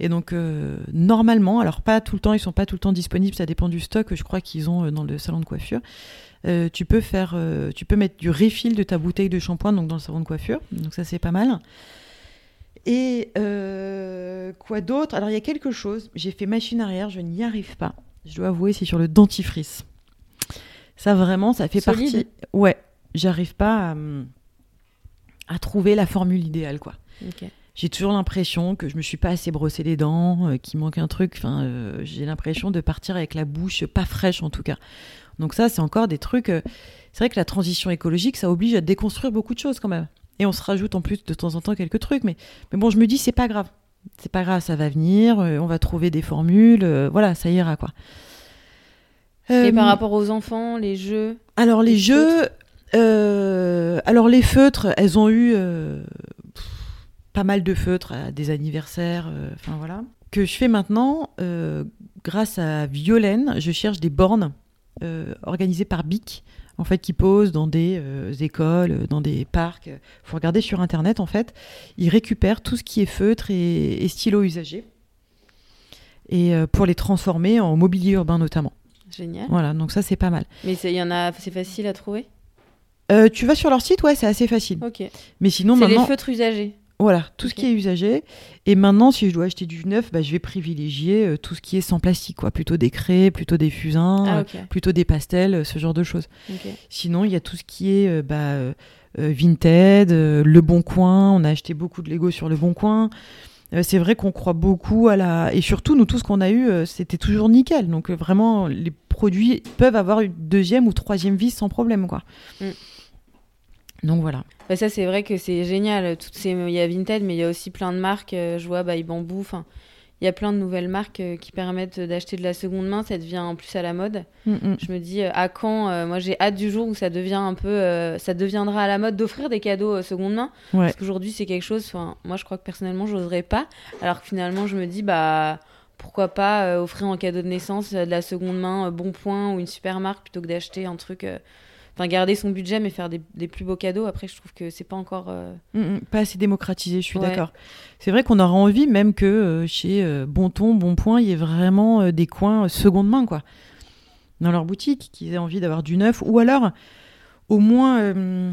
Et donc euh, normalement, alors pas tout le temps, ils sont pas tout le temps disponibles, ça dépend du stock, je crois qu'ils ont euh, dans le salon de coiffure. Euh, tu peux faire, tu peux mettre du refill de ta bouteille de shampoing donc dans le salon de coiffure. Donc ça c'est pas mal. Et quoi d'autre? Alors il y a quelque chose. J'ai fait machine arrière, je n'y arrive pas. Je dois avouer, c'est sur le dentifrice. Ça vraiment, ça fait partie. Ouais, j'arrive pas à à trouver la formule idéale, quoi. J'ai toujours l'impression que je me suis pas assez brossé les dents, euh, qu'il manque un truc. Enfin, euh, j'ai l'impression de partir avec la bouche pas fraîche, en tout cas. Donc ça, c'est encore des trucs. Euh, c'est vrai que la transition écologique, ça oblige à déconstruire beaucoup de choses quand même. Et on se rajoute en plus de temps en temps quelques trucs, mais, mais bon, je me dis c'est pas grave, c'est pas grave, ça va venir, on va trouver des formules, voilà, ça ira quoi. Et par rapport aux enfants, les jeux Alors les jeux, euh, alors les feutres, elles ont eu euh, pas mal de feutres à des anniversaires, euh, enfin voilà. Que je fais maintenant, grâce à Violaine, je cherche des bornes organisées par BIC, en fait, qui posent dans des écoles, dans des parcs. faut regarder sur Internet, en fait. Ils récupèrent tout ce qui est feutre et, et stylo usagé. Et pour les transformer en mobilier urbain notamment. Génial. Voilà, donc ça c'est pas mal. Mais il y en a, c'est facile à trouver? Euh, tu vas sur leur site, ouais, c'est assez facile. Ok. Mais sinon, c'est les feutres usagés. Voilà, tout ce qui est usagé. Et maintenant, si je dois acheter du neuf, bah, je vais privilégier euh, tout ce qui est sans plastique, quoi. Plutôt des craies, plutôt des fusains, ah, euh, plutôt des pastels, ce genre de choses. Sinon, il y a tout ce qui est bah, Vinted, Le Bon Coin. On a acheté beaucoup de Lego sur Le Bon Coin. c'est vrai qu'on croit beaucoup à la. Et surtout, nous, tout ce qu'on a eu, c'était toujours nickel. Donc, vraiment, les produits peuvent avoir une deuxième ou troisième vie sans problème, quoi. Mm. Donc, voilà. Bah, ça, c'est vrai que c'est génial. Toutes ces... Il y a Vinted, mais il y a aussi plein de marques. euh, je vois By Bamboo. Enfin, il y a plein de nouvelles marques euh, qui permettent d'acheter de la seconde main. Ça devient en plus à la mode. Mm, mm. Je me dis, euh, à quand euh, Moi, j'ai hâte du jour où ça devient un peu. euh, ça deviendra à la mode d'offrir des cadeaux euh, seconde main. Ouais. Parce qu'aujourd'hui, c'est quelque chose. Enfin, moi, je crois que personnellement, j'oserais pas. Alors que finalement, je me dis, bah. Pourquoi pas euh, offrir en cadeau de naissance euh, de la seconde main euh, Bon Point ou une super marque plutôt que d'acheter un truc. Enfin, garder son budget mais faire des, des plus beaux cadeaux. Après, je trouve que c'est pas encore. euh, Mm, mm, pas assez démocratisé, je suis Ouais. d'accord. C'est vrai qu'on aura envie même que euh, chez euh, Bonton, Bonpoint, il y ait vraiment euh, des coins euh, seconde main, quoi. Dans leur boutique, qu'ils aient envie d'avoir du neuf. Ou alors, au moins, euh,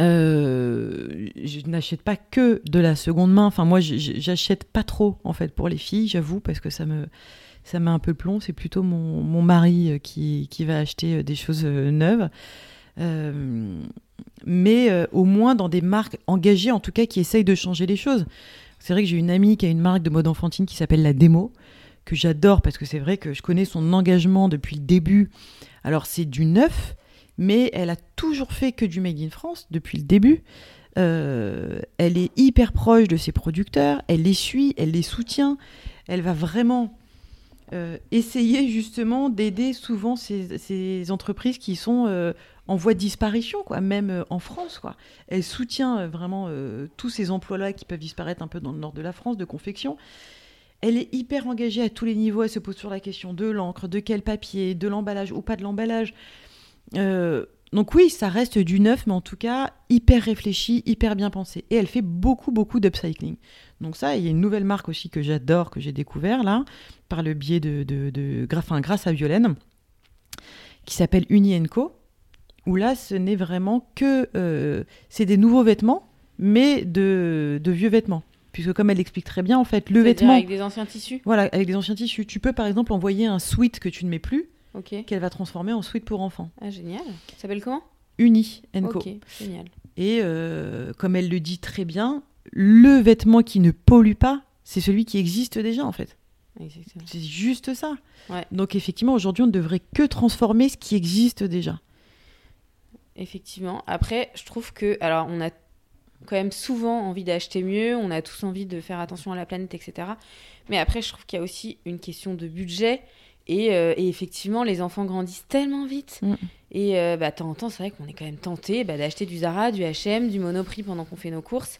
je n'achète pas que de la seconde main. Enfin, moi, j'achète pas trop, en fait, pour les filles, j'avoue, parce que ça me. Ça met un peu le plomb, c'est plutôt mon, mon mari qui, qui va acheter des choses neuves. Euh, mais euh, au moins dans des marques engagées, en tout cas, qui essayent de changer les choses. C'est vrai que j'ai une amie qui a une marque de mode enfantine qui s'appelle La Démo, que j'adore parce que c'est vrai que je connais son engagement depuis le début. Alors c'est du neuf, mais elle a toujours fait que du Made in France depuis le début. Euh, elle est hyper proche de ses producteurs, elle les suit, elle les soutient, elle va vraiment essayer justement d'aider souvent ces, entreprises qui sont en voie de disparition, quoi, même euh, en France. Quoi. Elle soutient euh, vraiment euh, tous ces emplois-là qui peuvent disparaître un peu dans le nord de la France, de confection. Elle est hyper engagée à tous les niveaux. Elle se pose sur la question de l'encre, de quel papier, de l'emballage ou pas de l'emballage. Donc oui, ça reste du neuf, mais en tout cas hyper réfléchi, hyper bien pensé. Et elle fait beaucoup, beaucoup d'upcycling. Donc ça, il y a une nouvelle marque aussi que j'adore, que j'ai découvert là, par le biais de, de, de- grâce à Violaine, qui s'appelle Uni Co. Où là, ce n'est vraiment que, euh, c'est des nouveaux vêtements, mais de, de vieux vêtements. Puisque comme elle l'explique très bien, en fait, le vêtement, Avec des anciens tissus? voilà, avec des anciens tissus, tu peux par exemple envoyer un sweat que tu ne mets plus, Ok. qu'elle va transformer en sweat pour enfants. Ah, génial. Ça s'appelle comment? Uni Co. Ok, génial. Et euh, comme elle le dit très bien, le vêtement qui ne pollue pas, c'est celui qui existe déjà en fait. Exactement. C'est juste ça. Ouais. Donc effectivement, aujourd'hui, on ne devrait que transformer ce qui existe déjà. Effectivement. Après, je trouve que, alors, on a quand même souvent envie d'acheter mieux, on a tous envie de faire attention à la planète, etc. Mais après, je trouve qu'il y a aussi une question de budget. Et, euh, et effectivement, les enfants grandissent tellement vite. Mm. Et euh, bah, de temps en temps, c'est vrai qu'on est quand même tenté bah, d'acheter du Zara, du H&M, du Monoprix pendant qu'on fait nos courses.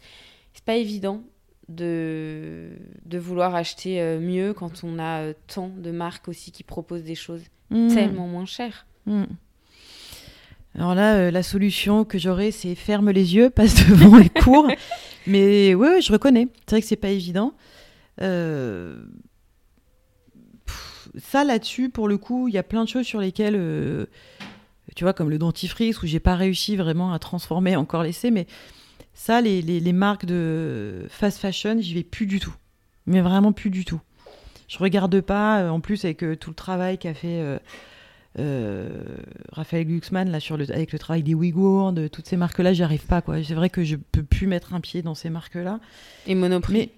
C'est pas évident de, de vouloir acheter euh, mieux quand on a euh, tant de marques aussi qui proposent des choses Mm. tellement moins chères. Mm. Alors là, euh, la solution que j'aurais, c'est ferme les yeux, passe devant les cours. Mais ouais, ouais, je reconnais. C'est vrai que c'est pas évident. Euh, Ça, là-dessus, pour le coup, il y a plein de choses sur lesquelles, euh, tu vois, comme le dentifrice, où j'ai pas réussi vraiment à transformer encore l'essai, mais ça, les, les- les marques de fast fashion, j'y vais plus du tout. Mais vraiment plus du tout. Je regarde pas, en plus, avec tout le travail qu'a fait. Euh, Raphaël Glucksmann là sur le avec le travail des Ouïghours de toutes ces marques là j'y arrive pas quoi c'est vrai que je peux plus mettre un pied dans ces marques là Et Monoprix. mais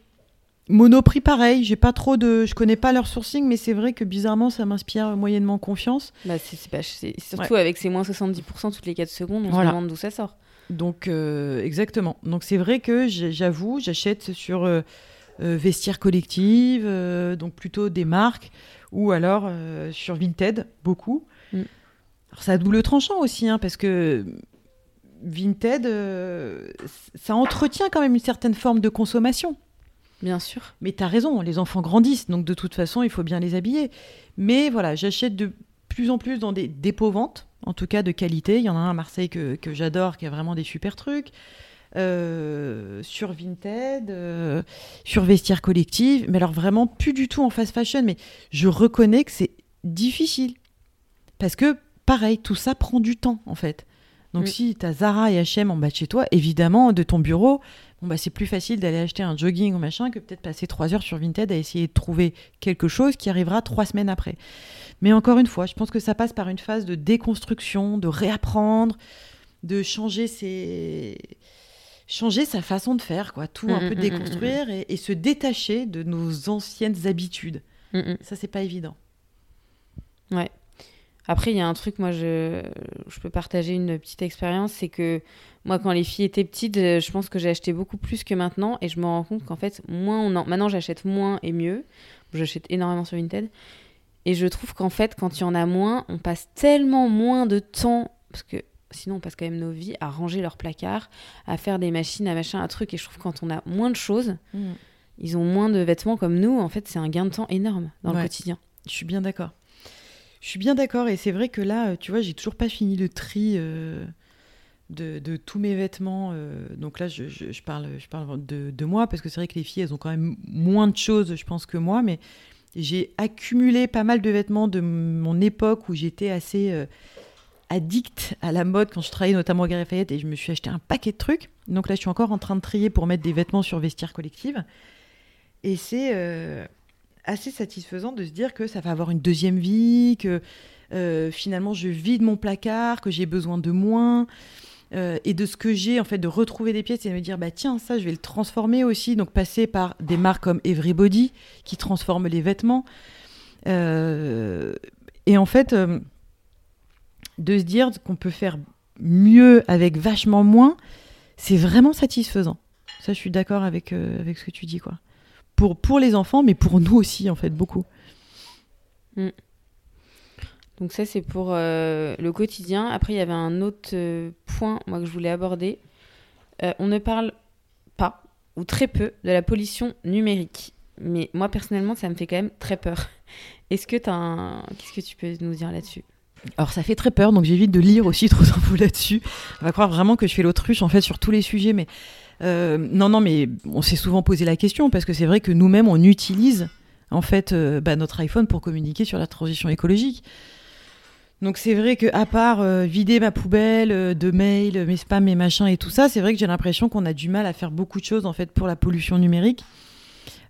Monoprix pareil j'ai pas trop de je connais pas leur sourcing mais c'est vrai que bizarrement ça m'inspire moyennement confiance Bah, c'est, pas- surtout avec ces moins 70% toutes les 4 secondes, on Voilà. se demande d'où ça sort. donc euh, exactement donc c'est vrai que j'avoue j'achète sur euh, euh, vestiaire collective donc plutôt des marques ou alors euh, sur Vinted beaucoup Mm. alors ça a double tranchant aussi hein, parce que Vinted euh, ça entretient quand même une certaine forme de consommation Bien sûr. mais tu as raison, les enfants grandissent, donc de toute façon, il faut bien les habiller. Mais voilà, j'achète de plus en plus dans des dépôts-ventes, en tout cas de qualité. Il y en a un à Marseille que, que j'adore, qui a vraiment des super trucs. Euh, sur Vinted, euh, sur Vestiaire Collective, mais alors vraiment plus du tout en fast fashion. Mais je reconnais que c'est difficile. Parce que, pareil, tout ça prend du temps, en fait. Donc Mm. si tu as Zara et H&M en bas de chez toi, évidemment, de ton bureau, bon bah c'est plus facile d'aller acheter un jogging ou machin que peut-être passer trois heures sur Vinted à essayer de trouver quelque chose qui arrivera trois semaines après. Mais encore une fois, je pense que ça passe par une phase de déconstruction, de réapprendre, de changer ses changer sa façon de faire, quoi. Tout un Mm, peu mm, mm, déconstruire et, et se détacher de nos anciennes habitudes. Mm, mm. Ça, c'est pas évident. Ouais. Après, il y a un truc, moi, je, je peux partager une petite expérience, c'est que moi, quand les filles étaient petites, euh, je pense que j'ai acheté beaucoup plus que maintenant, et je me rends compte qu'en fait, moins on en... maintenant, j'achète moins et mieux. J'achète énormément sur Vinted. Et je trouve qu'en fait, quand il y en a moins, on passe tellement moins de temps, parce que sinon, on passe quand même nos vies à ranger leur placard, à faire des machines, à machin, à truc. Et je trouve que quand on a moins de choses, ils ont moins de vêtements comme nous, en fait, c'est un gain de temps énorme dans le quotidien. Je suis bien d'accord. Je suis bien d'accord et c'est vrai que là, euh, tu vois, j'ai toujours pas fini le tri euh, de, de tous mes vêtements. euh, donc là, je, je- je parle, je parle de, de moi parce que c'est vrai que les filles, elles ont quand même moins de choses, je pense, que moi. Mais j'ai accumulé pas mal de vêtements de mon époque où j'étais assez euh, addict à la mode quand je travaillais notamment au Galeries Lafayette et je me suis acheté un paquet de trucs. Donc là, je suis encore en train de trier pour mettre des vêtements sur vestiaire collective. Et c'est euh, assez satisfaisant de se dire que ça va avoir une deuxième vie, que euh, finalement je vide mon placard, que j'ai besoin de moins. euh, et de ce que j'ai, en fait, de retrouver des pièces et de me dire, bah tiens, ça, je vais le transformer aussi. Donc, passer par des marques comme Everybody, qui transforment les vêtements. Et en fait, de se dire qu'on peut faire mieux avec vachement moins, c'est vraiment satisfaisant. Ça, je suis d'accord avec, euh, avec ce que tu dis, quoi. Pour, pour les enfants, mais pour nous aussi, en fait, beaucoup. Donc ça, c'est pour euh, le quotidien. Après, il y avait un autre euh, point, moi, que je voulais aborder. On ne parle pas, ou très peu, de la pollution numérique. Mais moi, personnellement, ça me fait quand même très peur. Est-ce que tu as un... Qu'est-ce que tu peux nous dire là-dessus? Alors ça fait très peur, donc j'évite de lire aussi trop d'infos là-dessus. On va croire vraiment que je fais l'autruche en fait sur tous les sujets, mais euh, non, non, mais on s'est souvent posé la question parce que c'est vrai que nous-mêmes on utilise en fait euh, bah, notre iPhone pour communiquer sur la transition écologique. Donc c'est vrai que à part euh, vider ma poubelle de mails, mes spams, mes machins et tout ça, c'est vrai que j'ai l'impression qu'on a du mal à faire beaucoup de choses en fait pour la pollution numérique.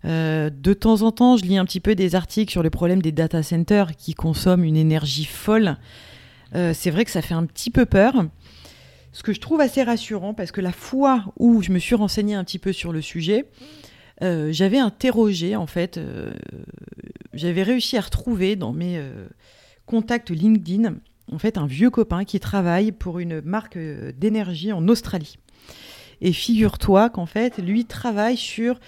Euh, de temps en temps, je lis un petit peu des articles sur le problème des data centers qui consomment une énergie folle. Euh, c'est vrai que ça fait un petit peu peur. Ce que je trouve assez rassurant, parce que la fois où je me suis renseignée un petit peu sur le sujet, euh, j'avais interrogé, en fait, j'avais réussi à retrouver dans mes contacts LinkedIn, en fait, un vieux copain qui travaille pour une marque d'énergie en Australie. Et figure-toi qu'en fait, lui travaille sur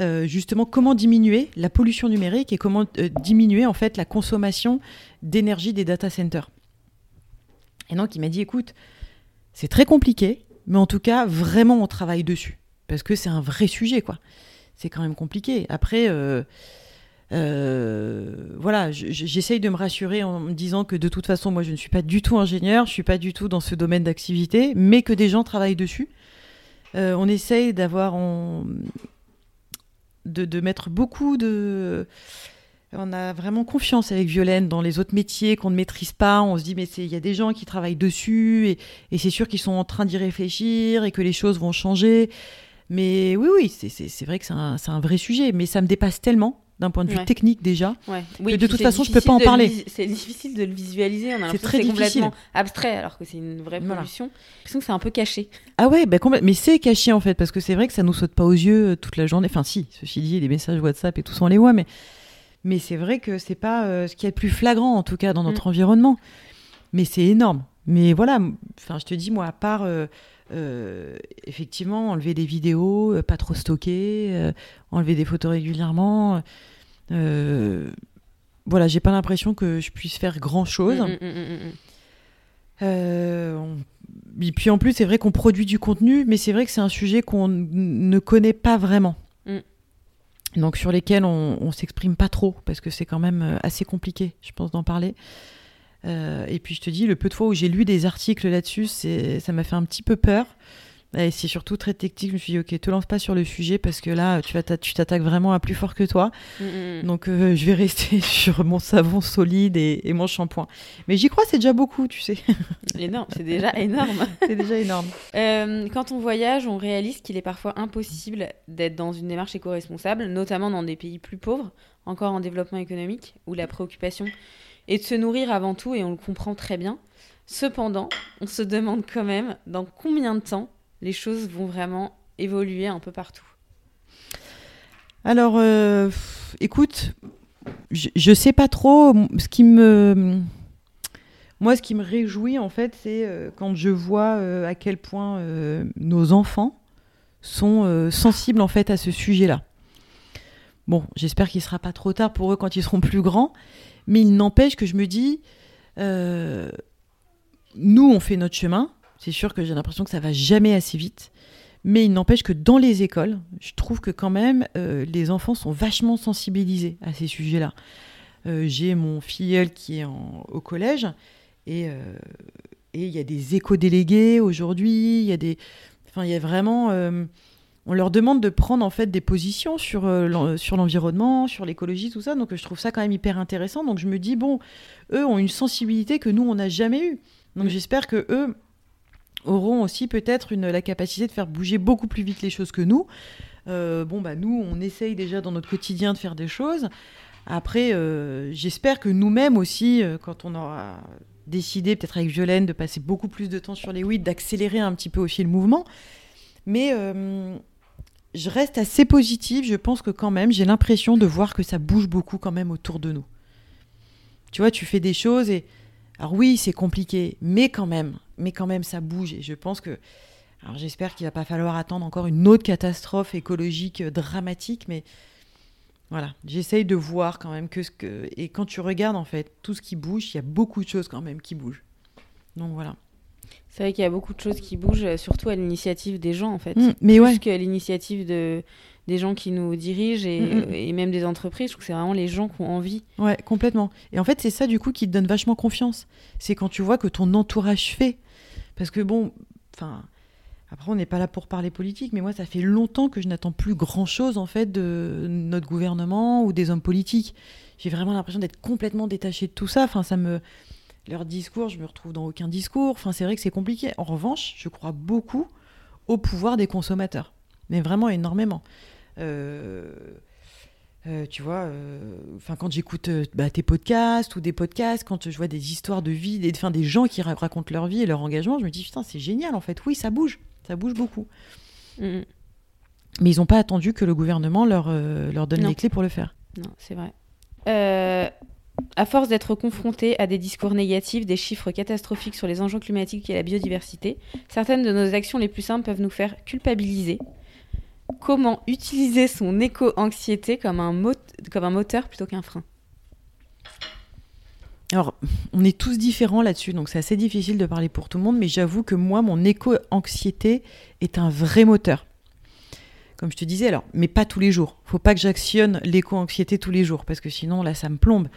euh, justement comment diminuer la pollution numérique et comment euh, diminuer en fait la consommation d'énergie des data centers. Et donc il m'a dit écoute, c'est très compliqué, mais en tout cas vraiment on travaille dessus parce que c'est un vrai sujet quoi. C'est quand même compliqué. Après, euh, voilà, je- je- j'essaye de me rassurer en me disant que de toute façon moi je ne suis pas du tout ingénieur, je suis pas du tout dans ce domaine d'activité, mais que des gens travaillent dessus. On essaye d'avoir de, de mettre beaucoup de. On a vraiment confiance avec Violaine dans les autres métiers qu'on ne maîtrise pas. On se dit, mais il y a des gens qui travaillent dessus et, c'est sûr qu'ils sont en train d'y réfléchir et que les choses vont changer. Mais oui, oui, c'est- vrai que c'est un, c'est un vrai sujet, mais ça me dépasse tellement d'un point de vue Ouais. technique déjà. Ouais. de puis toute façon, je peux pas en de le parler. C'est difficile de le visualiser. On a très c'est difficile. complètement abstrait, alors que c'est une vraie Voilà. pollution. Que c'est un peu caché. Ah ouais, bah mais c'est caché en fait, parce que c'est vrai que ça nous saute pas aux yeux euh, toute la journée. Enfin, si, ceci dit, les messages WhatsApp et tout ça, on les voit, mais, mais c'est vrai que c'est pas euh, ce qui est le plus flagrant en tout cas dans notre environnement. Mais c'est énorme. Mais voilà, enfin, je te dis, moi, à part euh, effectivement enlever des vidéos, euh, pas trop stocker, euh, enlever des photos régulièrement, euh, voilà, j'ai pas l'impression que je puisse faire grand chose. Mm, mm, mm. Euh, on- Et puis en plus, c'est vrai qu'on produit du contenu, mais c'est vrai que c'est un sujet qu'on ne connaît pas vraiment. Mm. Donc sur lesquels on, on s'exprime pas trop, parce que c'est quand même euh, assez compliqué, je pense, d'en parler. Euh, et puis je te dis, le peu de fois où j'ai lu des articles là-dessus, ça m'a fait un petit peu peur. Et c'est surtout très technique. Je me suis dit, ok, te lance pas sur le sujet parce que là, tu t'attaques vraiment à plus fort que toi. Mm, mm. Donc euh, je vais rester sur mon savon solide et, et mon shampoing. Mais j'y crois, c'est déjà beaucoup, tu sais. Énorme, c'est déjà énorme. c'est déjà énorme. Euh, quand on voyage, on réalise qu'il est parfois impossible d'être dans une démarche éco-responsable, notamment dans des pays plus pauvres, encore en développement économique, où la préoccupation est de se nourrir avant tout, et on le comprend très bien. Cependant, on se demande quand même dans combien de temps les choses vont vraiment évoluer un peu partout Alors, euh, écoute, je, je sais pas trop. Ce qui me. Moi, ce qui me réjouit, en fait, c'est euh, quand je vois euh, à quel point nos enfants sont sensibles, en fait, à ce sujet-là. Bon, j'espère qu'il sera pas trop tard pour eux quand ils seront plus grands, mais il n'empêche que je me dis, euh, nous, on fait notre chemin. C'est sûr que j'ai l'impression que ça va jamais assez vite. Mais il n'empêche que dans les écoles, je trouve que quand même, euh, les enfants sont vachement sensibilisés à ces sujets-là. Euh, j'ai mon filleul qui est au collège et il y a des éco-délégués aujourd'hui. Il y a des, enfin, il y a vraiment, on leur demande de prendre en fait des positions sur euh, l'en- sur l'environnement, sur l'écologie, tout ça. Donc je trouve ça quand même hyper intéressant. Donc je me dis bon, eux ont une sensibilité que nous on n'a jamais eue. Donc Mm. j'espère que eux auront aussi peut-être la capacité de faire bouger beaucoup plus vite les choses que nous. Euh, bon bah nous on essaye déjà dans notre quotidien de faire des choses. Après euh, j'espère que nous-mêmes aussi euh, quand on aura décidé peut-être avec Violaine de passer beaucoup plus de temps sur les weeds, d'accélérer un petit peu aussi le mouvement. Mais euh, je reste assez positive. Je pense que quand même, j'ai l'impression de voir que ça bouge beaucoup quand même autour de nous. Tu vois, tu fais des choses et alors oui, c'est compliqué, mais quand même, mais quand même, ça bouge. Et je pense que, alors j'espère qu'il va pas falloir attendre encore une autre catastrophe écologique euh, dramatique, mais voilà, j'essaye de voir quand même que ce que et quand tu regardes en fait tout ce qui bouge, il y a beaucoup de choses quand même qui bougent. Donc voilà. C'est vrai qu'il y a beaucoup de choses qui bougent, euh, surtout à l'initiative des gens, en fait. Mm, mais Plus ouais. que l'initiative de, des gens qui nous dirigent et, Mm, mm. et même des entreprises. Je trouve que c'est vraiment les gens qui ont envie. Ouais, complètement. Et en fait, c'est ça du coup qui te donne vachement confiance. C'est quand tu vois que ton entourage fait. Parce que bon, enfin, après on n'est pas là pour parler politique, mais moi ça fait longtemps que je n'attends plus grand chose en fait de notre gouvernement ou des hommes politiques. J'ai vraiment l'impression d'être complètement détaché de tout ça. Enfin, ça me leur discours, je me retrouve dans aucun discours. Enfin, c'est vrai que c'est compliqué. En revanche, je crois beaucoup au pouvoir des consommateurs, mais vraiment énormément. Euh, euh, tu vois, euh, quand j'écoute bah, tes podcasts ou des podcasts, quand je vois des histoires de vie, des, des gens qui ra- racontent leur vie et leur engagement, je me dis putain c'est génial en fait. Oui, ça bouge, ça bouge beaucoup. Mm, mm. Mais ils n'ont pas attendu que le gouvernement leur, leur donne Non. les clés pour le faire. Non, c'est vrai. À force d'être confrontés à des discours négatifs, des chiffres catastrophiques sur les enjeux climatiques et la biodiversité, certaines de nos actions les plus simples peuvent nous faire culpabiliser. Comment utiliser son éco-anxiété comme, un moteur plutôt qu'un frein? Alors, on est tous différents là-dessus, donc c'est assez difficile de parler pour tout le monde, mais j'avoue que moi, mon éco-anxiété est un vrai moteur. Comme je te disais, alors, mais pas tous les jours. Faut pas que j'actionne l'éco-anxiété tous les jours, parce que sinon, là, ça me plombe.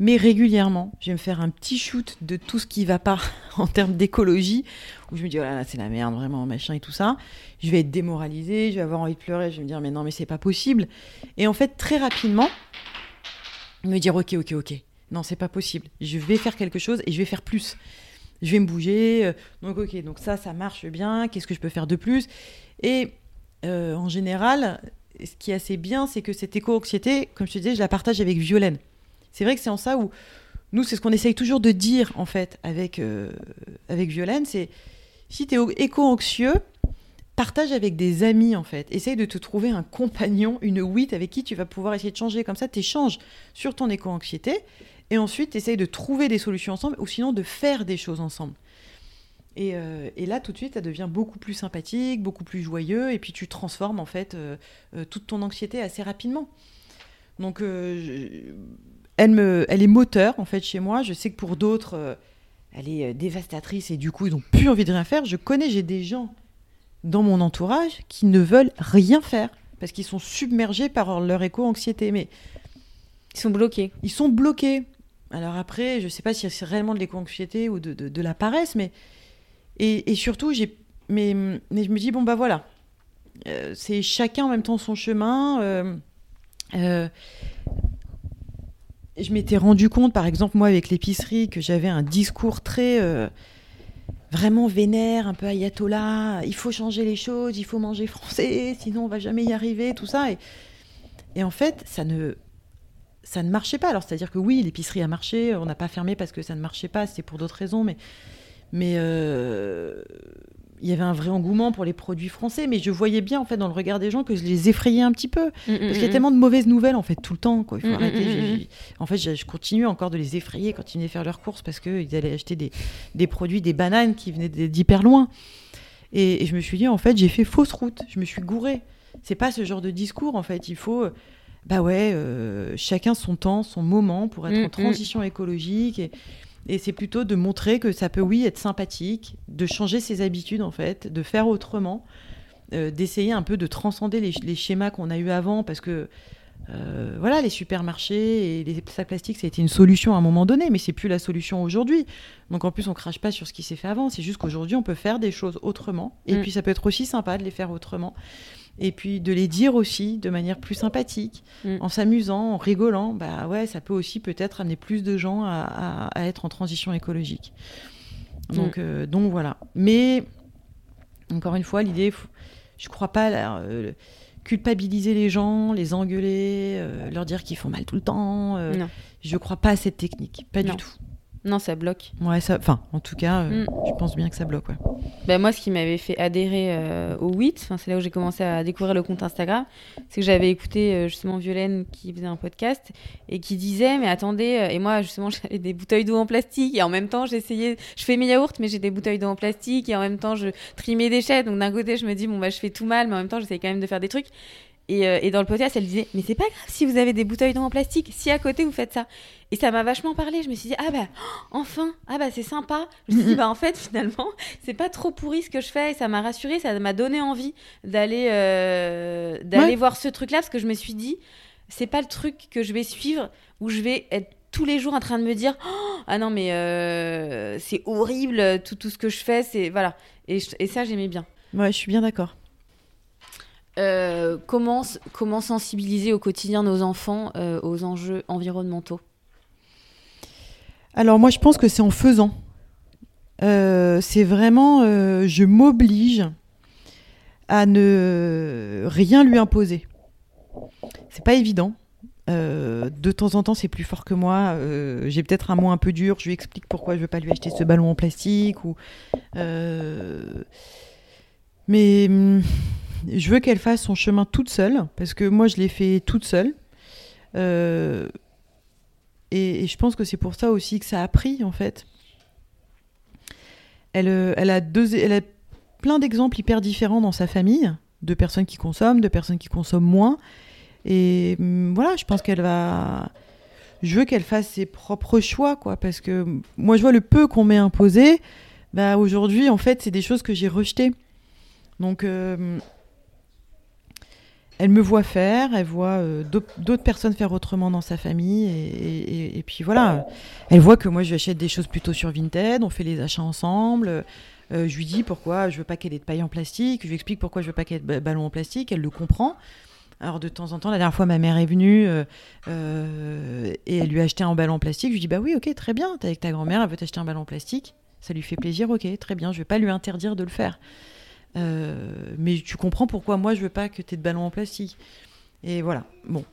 Mais régulièrement, je vais me faire un petit shoot de tout ce qui va pas en termes d'écologie, où je me dis, oh là là, c'est la merde, vraiment, machin et tout ça. Je vais être démoralisée, je vais avoir envie de pleurer, je vais me dire, mais non, mais c'est pas possible. Et en fait, très rapidement, me dire, ok, ok, ok, non, c'est pas possible. Je vais faire quelque chose et je vais faire plus. Je vais me bouger. euh, Donc, ok, donc ça, ça marche bien. Qu'est-ce que je peux faire de plus? Et euh, en général, ce qui est assez bien, c'est que cette éco-anxiété, comme je te disais, je la partage avec Violaine. C'est vrai que c'est en ça où nous, c'est ce qu'on essaye toujours de dire, en fait, avec, euh, avec Violaine, c'est si tu es éco-anxieux, partage avec des amis, en fait. Essaye de te trouver un compagnon, une WIT avec qui tu vas pouvoir essayer de changer. Comme ça, tu échanges sur ton éco-anxiété. Et ensuite, essaye de trouver des solutions ensemble, ou sinon de faire des choses ensemble. Et, euh, et là, tout de suite, ça devient beaucoup plus sympathique, beaucoup plus joyeux, et puis tu transformes en fait euh, toute ton anxiété assez rapidement. Donc, je- elle, me, elle est moteur en fait chez moi. Je sais que pour d'autres, euh, elle est euh, dévastatrice, et du coup, ils n'ont plus envie de rien faire. Je connais, j'ai des gens dans mon entourage qui ne veulent rien faire parce qu'ils sont submergés par leur éco-anxiété. Mais Ils sont bloqués. ils sont bloqués. Alors après, je ne sais pas si c'est réellement de l'éco-anxiété ou de, de- de la paresse, mais et, et surtout, j'ai mais, mais je me dis bon bah voilà, Euh, c'est chacun en même temps son chemin. euh, euh, je m'étais rendu compte, par exemple moi avec l'épicerie, que j'avais un discours très euh, vraiment vénère, un peu ayatollah. Il faut changer les choses, il faut manger français, sinon on va jamais y arriver, tout ça. Et, en fait, ça ne ça ne marchait pas. Alors, c'est-à-dire que oui, l'épicerie a marché, on n'a pas fermé parce que ça ne marchait pas, c'était pour d'autres raisons, mais, mais, euh, il y avait un vrai engouement pour les produits français, mais je voyais bien en fait dans le regard des gens que je les effrayais un petit peu, Mm, parce qu'il y a tellement de mauvaises nouvelles en fait tout le temps. Quoi. Il faut Mm, arrêter. mm, mm, En fait, je, je continue encore de les effrayer quand ils venaient faire leurs courses parce qu'ils allaient acheter des, des produits, des bananes qui venaient d'hyper loin. Et, et je me suis dit en fait j'ai fait fausse route, je me suis gourée. C'est pas ce genre de discours en fait. Il faut bah ouais euh, chacun son temps, son moment pour être Mm, en transition écologique et et c'est plutôt de montrer que ça peut, oui, être sympathique, de changer ses habitudes, en fait, de faire autrement, euh, d'essayer un peu de transcender les, les schémas qu'on a eu avant, parce que, euh, voilà, les supermarchés et les sacs plastiques, ça a été une solution à un moment donné, mais c'est plus la solution aujourd'hui. Donc, en plus, on crache pas sur ce qui s'est fait avant, c'est juste qu'aujourd'hui, on peut faire des choses autrement, et Mm. puis ça peut être aussi sympa de les faire autrement. Et puis de les dire aussi de manière plus sympathique, Mm. en s'amusant, en rigolant. Bah ouais, ça peut aussi peut-être amener plus de gens à, à- à être en transition écologique. Donc, euh, donc voilà. Mais encore une fois, l'idée, je crois pas la- euh, culpabiliser les gens, les engueuler, euh, leur dire qu'ils font mal tout le temps. Non. Je crois pas à cette technique, pas Non. du tout. Non, ça bloque. Ouais, ça, enfin, en tout cas, euh, Mm. je pense bien que ça bloque. ouais. Ben, moi, ce qui m'avait fait adhérer euh, au 8, enfin, c'est là où j'ai commencé à découvrir le compte Instagram, c'est que j'avais écouté euh, justement Violaine qui faisait un podcast et qui disait Mais attendez, et moi justement j'avais des bouteilles d'eau en plastique et en même temps j'essayais, je fais mes yaourts, mais j'ai des bouteilles d'eau en plastique et en même temps je trie mes déchets. Donc d'un côté, je me dis Bon, bah je fais tout mal, mais en même temps j'essaie quand même de faire des trucs. Et, euh, et dans le podcast, elle disait Mais c'est pas grave si vous avez des bouteilles d'eau en plastique, si à côté vous faites ça. Et ça m'a vachement parlé. Je me suis dit Ah bah, oh, enfin, ah bah c'est sympa. Je me suis dit Bah en fait, finalement, c'est pas trop pourri ce que je fais. Et ça m'a rassurée, ça m'a donné envie d'aller euh, d'aller Ouais. voir ce truc-là parce que je me suis dit C'est pas le truc que je vais suivre où je vais être tous les jours en train de me dire Oh, Ah non, mais euh, c'est horrible, tout, tout ce que je fais, c'est. Voilà. Et, je- et ça, j'aimais bien. Ouais, je suis bien d'accord. Euh, comment, sensibiliser au quotidien nos enfants euh, aux enjeux environnementaux? Alors moi, je pense que c'est en faisant. Euh, c'est vraiment, je m'oblige à ne rien lui imposer. C'est pas évident. De temps en temps, c'est plus fort que moi. J'ai peut-être un mot un peu dur. Je lui explique pourquoi je veux pas lui acheter ce ballon en plastique. Ou, Mais hum, je veux qu'elle fasse son chemin toute seule, parce que moi, je l'ai fait toute seule. Euh, et, je pense que c'est pour ça aussi que ça a pris, en fait. Elle, euh, elle, a, deux, elle a plein d'exemples hyper différents dans sa famille, de personnes qui consomment, de personnes qui consomment moins. Et hum, voilà, je pense qu'elle va. Je veux qu'elle fasse ses propres choix, quoi, parce que moi, je vois le peu qu'on m'ait imposé. Bah, aujourd'hui, en fait, c'est des choses que j'ai rejetées. Donc, euh, elle me voit faire, elle voit euh, d'autres personnes faire autrement dans sa famille, et, puis voilà. Elle voit que moi, je achète des choses plutôt sur Vinted, on fait les achats ensemble. Euh, je lui dis pourquoi je veux pas qu'elle ait de paille en plastique, je lui explique pourquoi je veux pas qu'elle ait de ba- ballon en plastique, elle le comprend. Alors de temps en temps, la dernière fois, ma mère est venue euh, et elle lui a acheté un ballon en plastique. Je lui dis bah oui, ok, très bien. T'es avec ta grand-mère, elle veut t'acheter un ballon en plastique. Ça lui fait plaisir, ok, très bien. Je vais pas lui interdire de le faire. Euh, mais tu comprends pourquoi moi je veux pas que tu aies de ballon en plastique. Et voilà. Bon.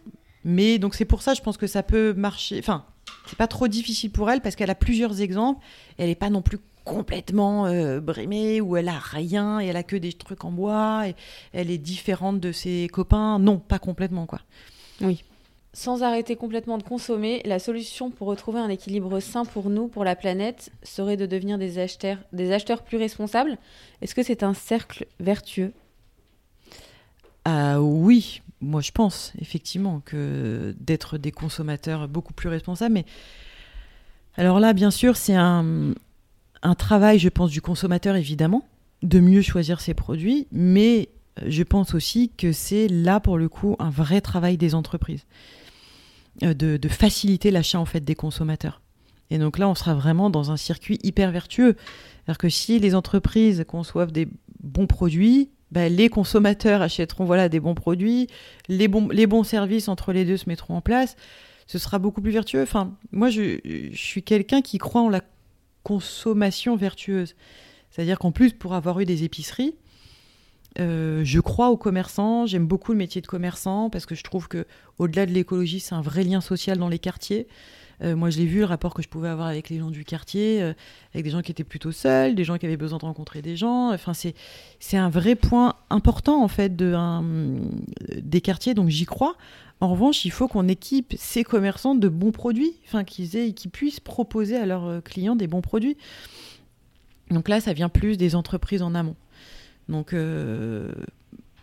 Mais donc c'est pour ça, je pense que ça peut marcher. Enfin, c'est pas trop difficile pour elle parce qu'elle a plusieurs exemples. Elle est pas non plus complètement euh, brimée ou elle a rien et elle a que des trucs en bois et elle est différente de ses copains. Non, pas complètement quoi. Sans arrêter complètement de consommer, la solution pour retrouver un équilibre sain pour nous, pour la planète, serait de devenir des acheteurs, plus responsables. Est-ce que c'est un cercle vertueux? Ah oui, moi je pense effectivement que d'être des consommateurs beaucoup plus responsables. Mais alors là, bien sûr, c'est un, travail, je pense, du consommateur évidemment, de mieux choisir ses produits, mais je pense aussi que c'est là pour le coup un vrai travail des entreprises, de, de faciliter l'achat en fait des consommateurs. Et donc là, on sera vraiment dans un circuit hyper vertueux. C'est-à-dire que si les entreprises conçoivent des bons produits, bah, les consommateurs achèteront voilà, des bons produits, les bons, les bons services entre les deux se mettront en place, ce sera beaucoup plus vertueux. Enfin, moi, je, je suis quelqu'un qui croit en la consommation vertueuse. C'est-à-dire qu'en plus, pour avoir eu des épiceries, euh, je crois aux commerçants, j'aime beaucoup le métier de commerçant parce que je trouve que au-delà de l'écologie, c'est un vrai lien social dans les quartiers. Euh, moi, je l'ai vu, le rapport que je pouvais avoir avec les gens du quartier, euh, avec des gens qui étaient plutôt seuls, des gens qui avaient besoin de rencontrer des gens. Enfin, c'est, un vrai point important, en fait, des quartiers, donc j'y crois. En revanche, il faut qu'on équipe ces commerçants de bons produits, enfin, qu'ils, aient, qu'ils puissent proposer à leurs clients des bons produits. Donc là, ça vient plus des entreprises en amont. Donc, euh,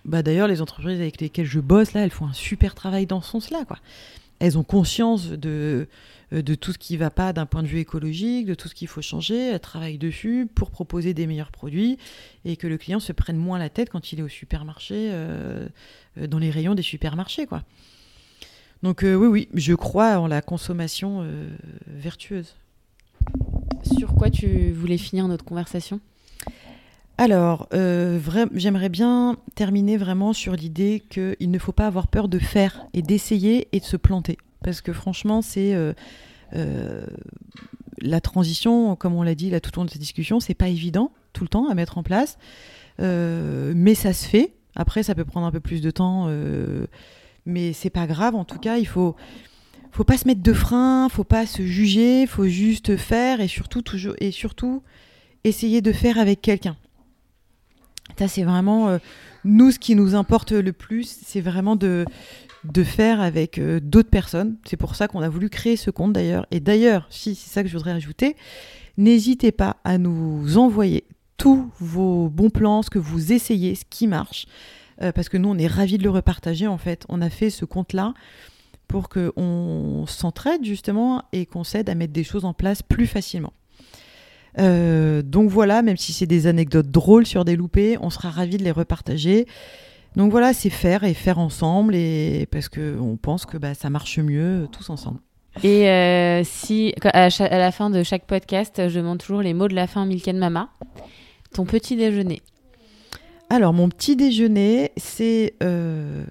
bah d'ailleurs, les entreprises avec lesquelles je bosse, là, elles font un super travail dans ce sens-là, quoi. Elles ont conscience de, euh, de tout ce qui ne va pas d'un point de vue écologique, de tout ce qu'il faut changer, elles travaillent dessus pour proposer des meilleurs produits et que le client se prenne moins la tête quand il est au supermarché, euh, dans les rayons des supermarchés, quoi. Donc oui, oui, je crois en la consommation vertueuse. Sur quoi tu voulais finir notre conversation? Alors, euh, j'aimerais bien terminer vraiment sur l'idée qu'il ne faut pas avoir peur de faire et d'essayer et de se planter. Parce que franchement, c'est euh, euh, la transition, comme on l'a dit là tout au long de cette discussion, c'est pas évident tout le temps à mettre en place, mais ça se fait. Après, ça peut prendre un peu plus de temps, mais c'est pas grave. En tout cas, il faut faut pas se mettre de frein, faut pas se juger, faut juste faire et surtout toujours et surtout essayer de faire avec quelqu'un. Ça c'est vraiment euh, nous ce qui nous importe le plus, c'est vraiment de faire avec euh, d'autres personnes. C'est pour ça qu'on a voulu créer ce compte d'ailleurs. Et d'ailleurs, si c'est ça que je voudrais ajouter, n'hésitez pas à nous envoyer tous vos bons plans, ce que vous essayez, ce qui marche, euh, parce que nous on est ravis de le repartager en fait. On a fait ce compte là pour qu'on s'entraide justement et qu'on s'aide à mettre des choses en place plus facilement. Euh, donc voilà, même si c'est des anecdotes drôles sur des loupés, on sera ravis de les repartager. Donc voilà, c'est faire et faire ensemble, et parce qu'on pense que bah, ça marche mieux tous ensemble. Et euh, si à, la fin de chaque podcast, je demande toujours les mots de la fin, Milken Mama, ton petit déjeuner. Alors mon petit déjeuner, c'est euh,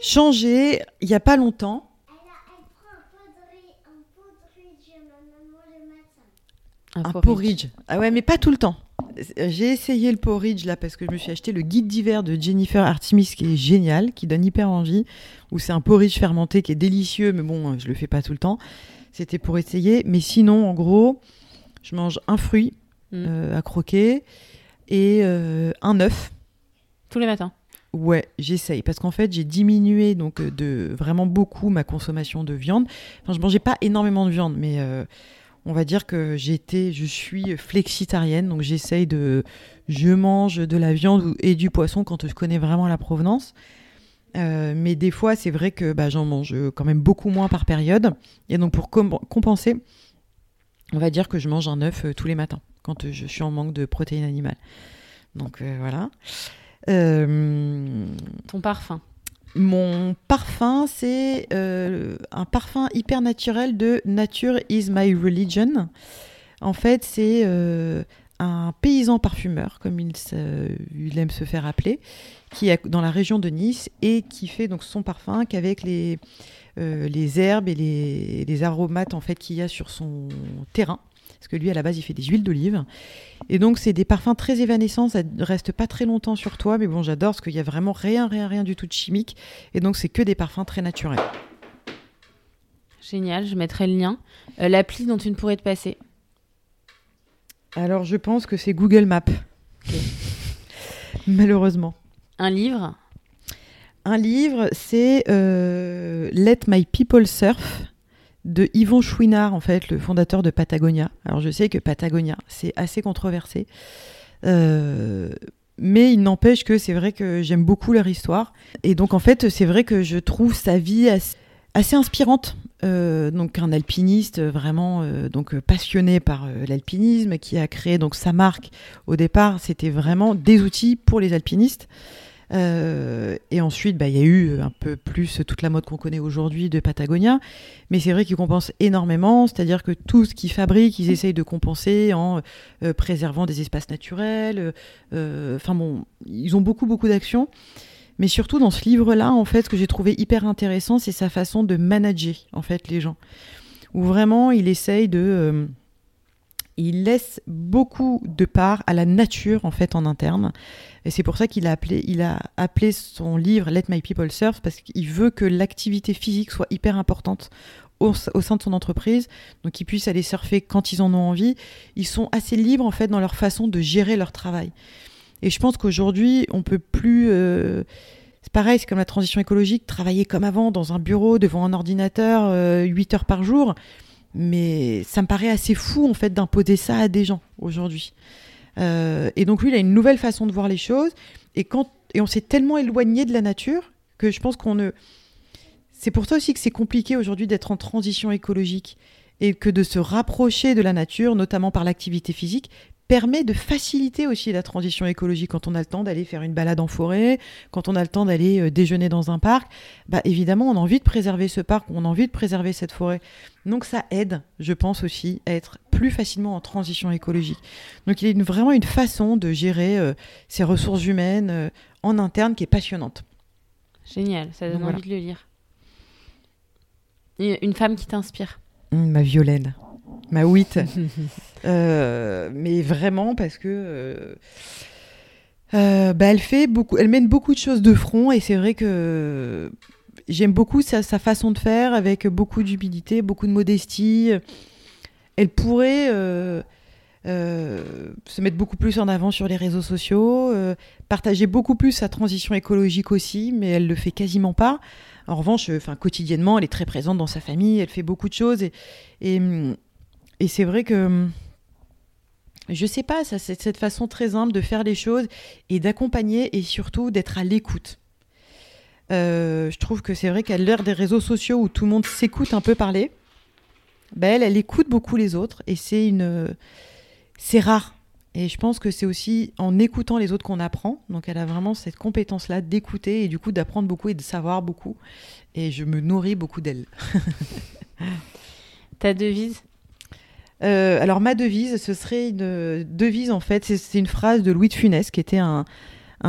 changé il n'y a pas longtemps. Un, porridge. Ah ouais, mais pas tout le temps. J'ai essayé le porridge là parce que je me suis acheté le guide d'hiver de Jennifer Artemis qui est génial, qui donne hyper envie, où c'est un porridge fermenté qui est délicieux, mais bon, je le fais pas tout le temps. C'était pour essayer, mais sinon, en gros, je mange un fruit mm. euh, à croquer et euh, un œuf. Tous les matins. Ouais, j'essaye parce qu'en fait j'ai diminué donc euh, de vraiment beaucoup ma consommation de viande. Enfin, je mangeais pas énormément de viande, mais euh, on va dire que j'étais, je suis flexitarienne, donc j'essaye de, je mange de la viande et du poisson quand je connais vraiment la provenance. Euh, mais des fois, c'est vrai que bah, j'en mange quand même beaucoup moins par période. Et donc pour compenser, on va dire que je mange un œuf tous les matins quand je suis en manque de protéines animales. Donc voilà. Euh, Ton parfum Mon parfum, c'est euh, un parfum hyper naturel de Nature is my religion. En fait, c'est euh, un paysan parfumeur, comme il, aime se faire appeler, qui est dans la région de Nice et qui fait donc son parfum qu'avec les, les herbes et les, les aromates en fait qu'il y a sur son terrain parce que lui à la base il fait des huiles d'olive. Et donc c'est des parfums très évanescents, ça ne reste pas très longtemps sur toi, mais bon j'adore parce qu'il y a vraiment rien, rien, rien du tout de chimique. Et donc c'est que des parfums très naturels. Génial, je mettrai le lien. Euh, l'appli dont tu ne pourrais te passer Alors je pense que c'est Google Maps. Malheureusement. Un livre? Un livre, c'est euh, Let My People Surf de Yvon Chouinard, en fait, le fondateur de Patagonia. Alors je sais que Patagonia, c'est assez controversé. Euh, mais il n'empêche que c'est vrai que j'aime beaucoup leur histoire. Et donc en fait, c'est vrai que je trouve sa vie assez, inspirante. Euh, donc un alpiniste vraiment euh, donc passionné par l'alpinisme qui a créé donc sa marque au départ c'était vraiment des outils pour les alpinistes euh, et ensuite, bah, il y a eu un peu plus toute la mode qu'on connaît aujourd'hui de Patagonia. Mais c'est vrai qu'ils compensent énormément, c'est-à-dire que tout ce qu'ils fabriquent, ils essayent de compenser en euh, préservant des espaces naturels. Euh, enfin bon, ils ont beaucoup, beaucoup d'actions. Mais surtout dans ce livre-là, en fait, ce que j'ai trouvé hyper intéressant, c'est sa façon de manager en fait les gens, où vraiment il essaye de il laisse beaucoup de part à la nature en fait en interne. Et c'est pour ça qu'il a appelé, il a appelé son livre Let My People Surf parce qu'il veut que l'activité physique soit hyper importante au, sein de son entreprise, donc qu'ils puissent aller surfer quand ils en ont envie. Ils sont assez libres en fait dans leur façon de gérer leur travail. Et je pense qu'aujourd'hui, on peut plus. Euh, c'est pareil, c'est comme la transition écologique, travailler comme avant dans un bureau devant un ordinateur 8 euh, heures par jour. Mais ça me paraît assez fou en fait d'imposer ça à des gens aujourd'hui. Euh, et donc lui, il a une nouvelle façon de voir les choses. Et, quand, et on s'est tellement éloigné de la nature que je pense qu'on ne... C'est pour ça aussi que c'est compliqué aujourd'hui d'être en transition écologique et que de se rapprocher de la nature, notamment par l'activité physique, permet de faciliter aussi la transition écologique quand on a le temps d'aller faire une balade en forêt, quand on a le temps d'aller euh, déjeuner dans un parc. Bah évidemment, on a envie de préserver ce parc, on a envie de préserver cette forêt. Donc ça aide, je pense aussi, à être plus facilement en transition écologique. Donc il y a vraiment une façon de gérer euh, ces ressources humaines euh, en interne qui est passionnante. Génial, ça donne envie de le lire. Une femme qui t'inspire? Mmh, Ma Violaine ma wit. Euh, mais vraiment parce que euh, euh, bah, elle fait beaucoup, elle mène beaucoup de choses de front et c'est vrai que j'aime beaucoup sa, façon de faire avec beaucoup d'humilité, beaucoup de modestie. Elle pourrait se mettre beaucoup plus en avant sur les réseaux sociaux, partager beaucoup plus sa transition écologique aussi, mais elle le fait quasiment pas. En revanche, enfin quotidiennement, elle est très présente dans sa famille, elle fait beaucoup de choses et, et hum, et c'est vrai que je sais pas, ça, c'est cette façon très humble de faire les choses et d'accompagner et surtout d'être à l'écoute. Euh, je trouve que c'est vrai qu'à l'heure des réseaux sociaux où tout le monde s'écoute un peu parler, ben elle, elle écoute beaucoup les autres et c'est une, c'est rare. Et je pense que c'est aussi en écoutant les autres qu'on apprend. Donc elle a vraiment cette compétence-là d'écouter et du coup d'apprendre beaucoup et de savoir beaucoup. Et je me nourris beaucoup d'elle. Ta devise? Euh, alors ma devise, ce serait une devise en fait, c'est une phrase de Louis de Funès qui était un,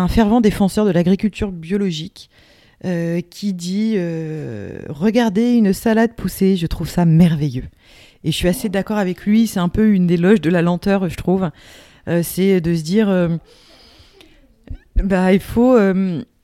fervent défenseur de l'agriculture biologique. Euh, qui dit euh, Regardez une salade pousser, je trouve ça merveilleux. Et je suis assez d'accord avec lui, c'est un peu une éloge de la lenteur, je trouve. c'est de se dire bah, il faut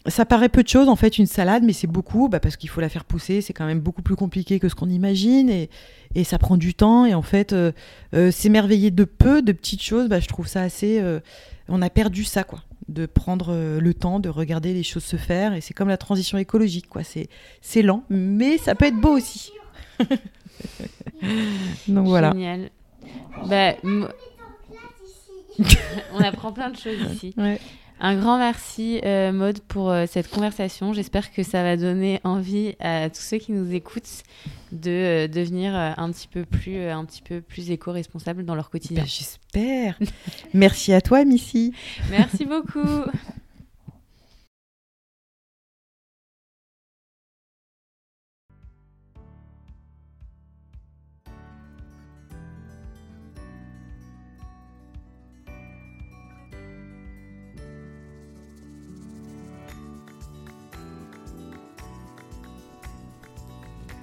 ça paraît peu de choses en fait une salade, mais c'est beaucoup bah, parce qu'il faut la faire pousser. C'est quand même beaucoup plus compliqué que ce qu'on imagine et, et, ça prend du temps. Et en fait, euh, euh, s'émerveiller de peu, de petites choses, bah, je trouve ça assez. Euh, on a perdu ça quoi, de prendre le temps de regarder les choses se faire. Et c'est comme la transition écologique quoi. C'est c'est lent, mais ça peut être beau aussi. Donc voilà. Génial. Bah, on apprend plein de choses ici. Ouais. Un grand merci, euh, Maude, pour euh, cette conversation. J'espère que ça va donner envie à tous ceux qui nous écoutent de euh, devenir un petit peu plus, un petit peu plus éco-responsables dans leur quotidien. Ben, j'espère. merci à toi, Missy. Merci beaucoup.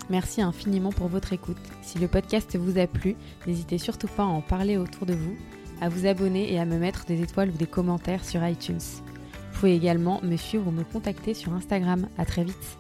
Merci infiniment pour votre écoute. Si le podcast vous a plu, n'hésitez surtout pas à en parler autour de vous, à vous abonner et à me mettre des étoiles ou des commentaires sur iTunes. Vous pouvez également me suivre ou me contacter sur Instagram. À très vite.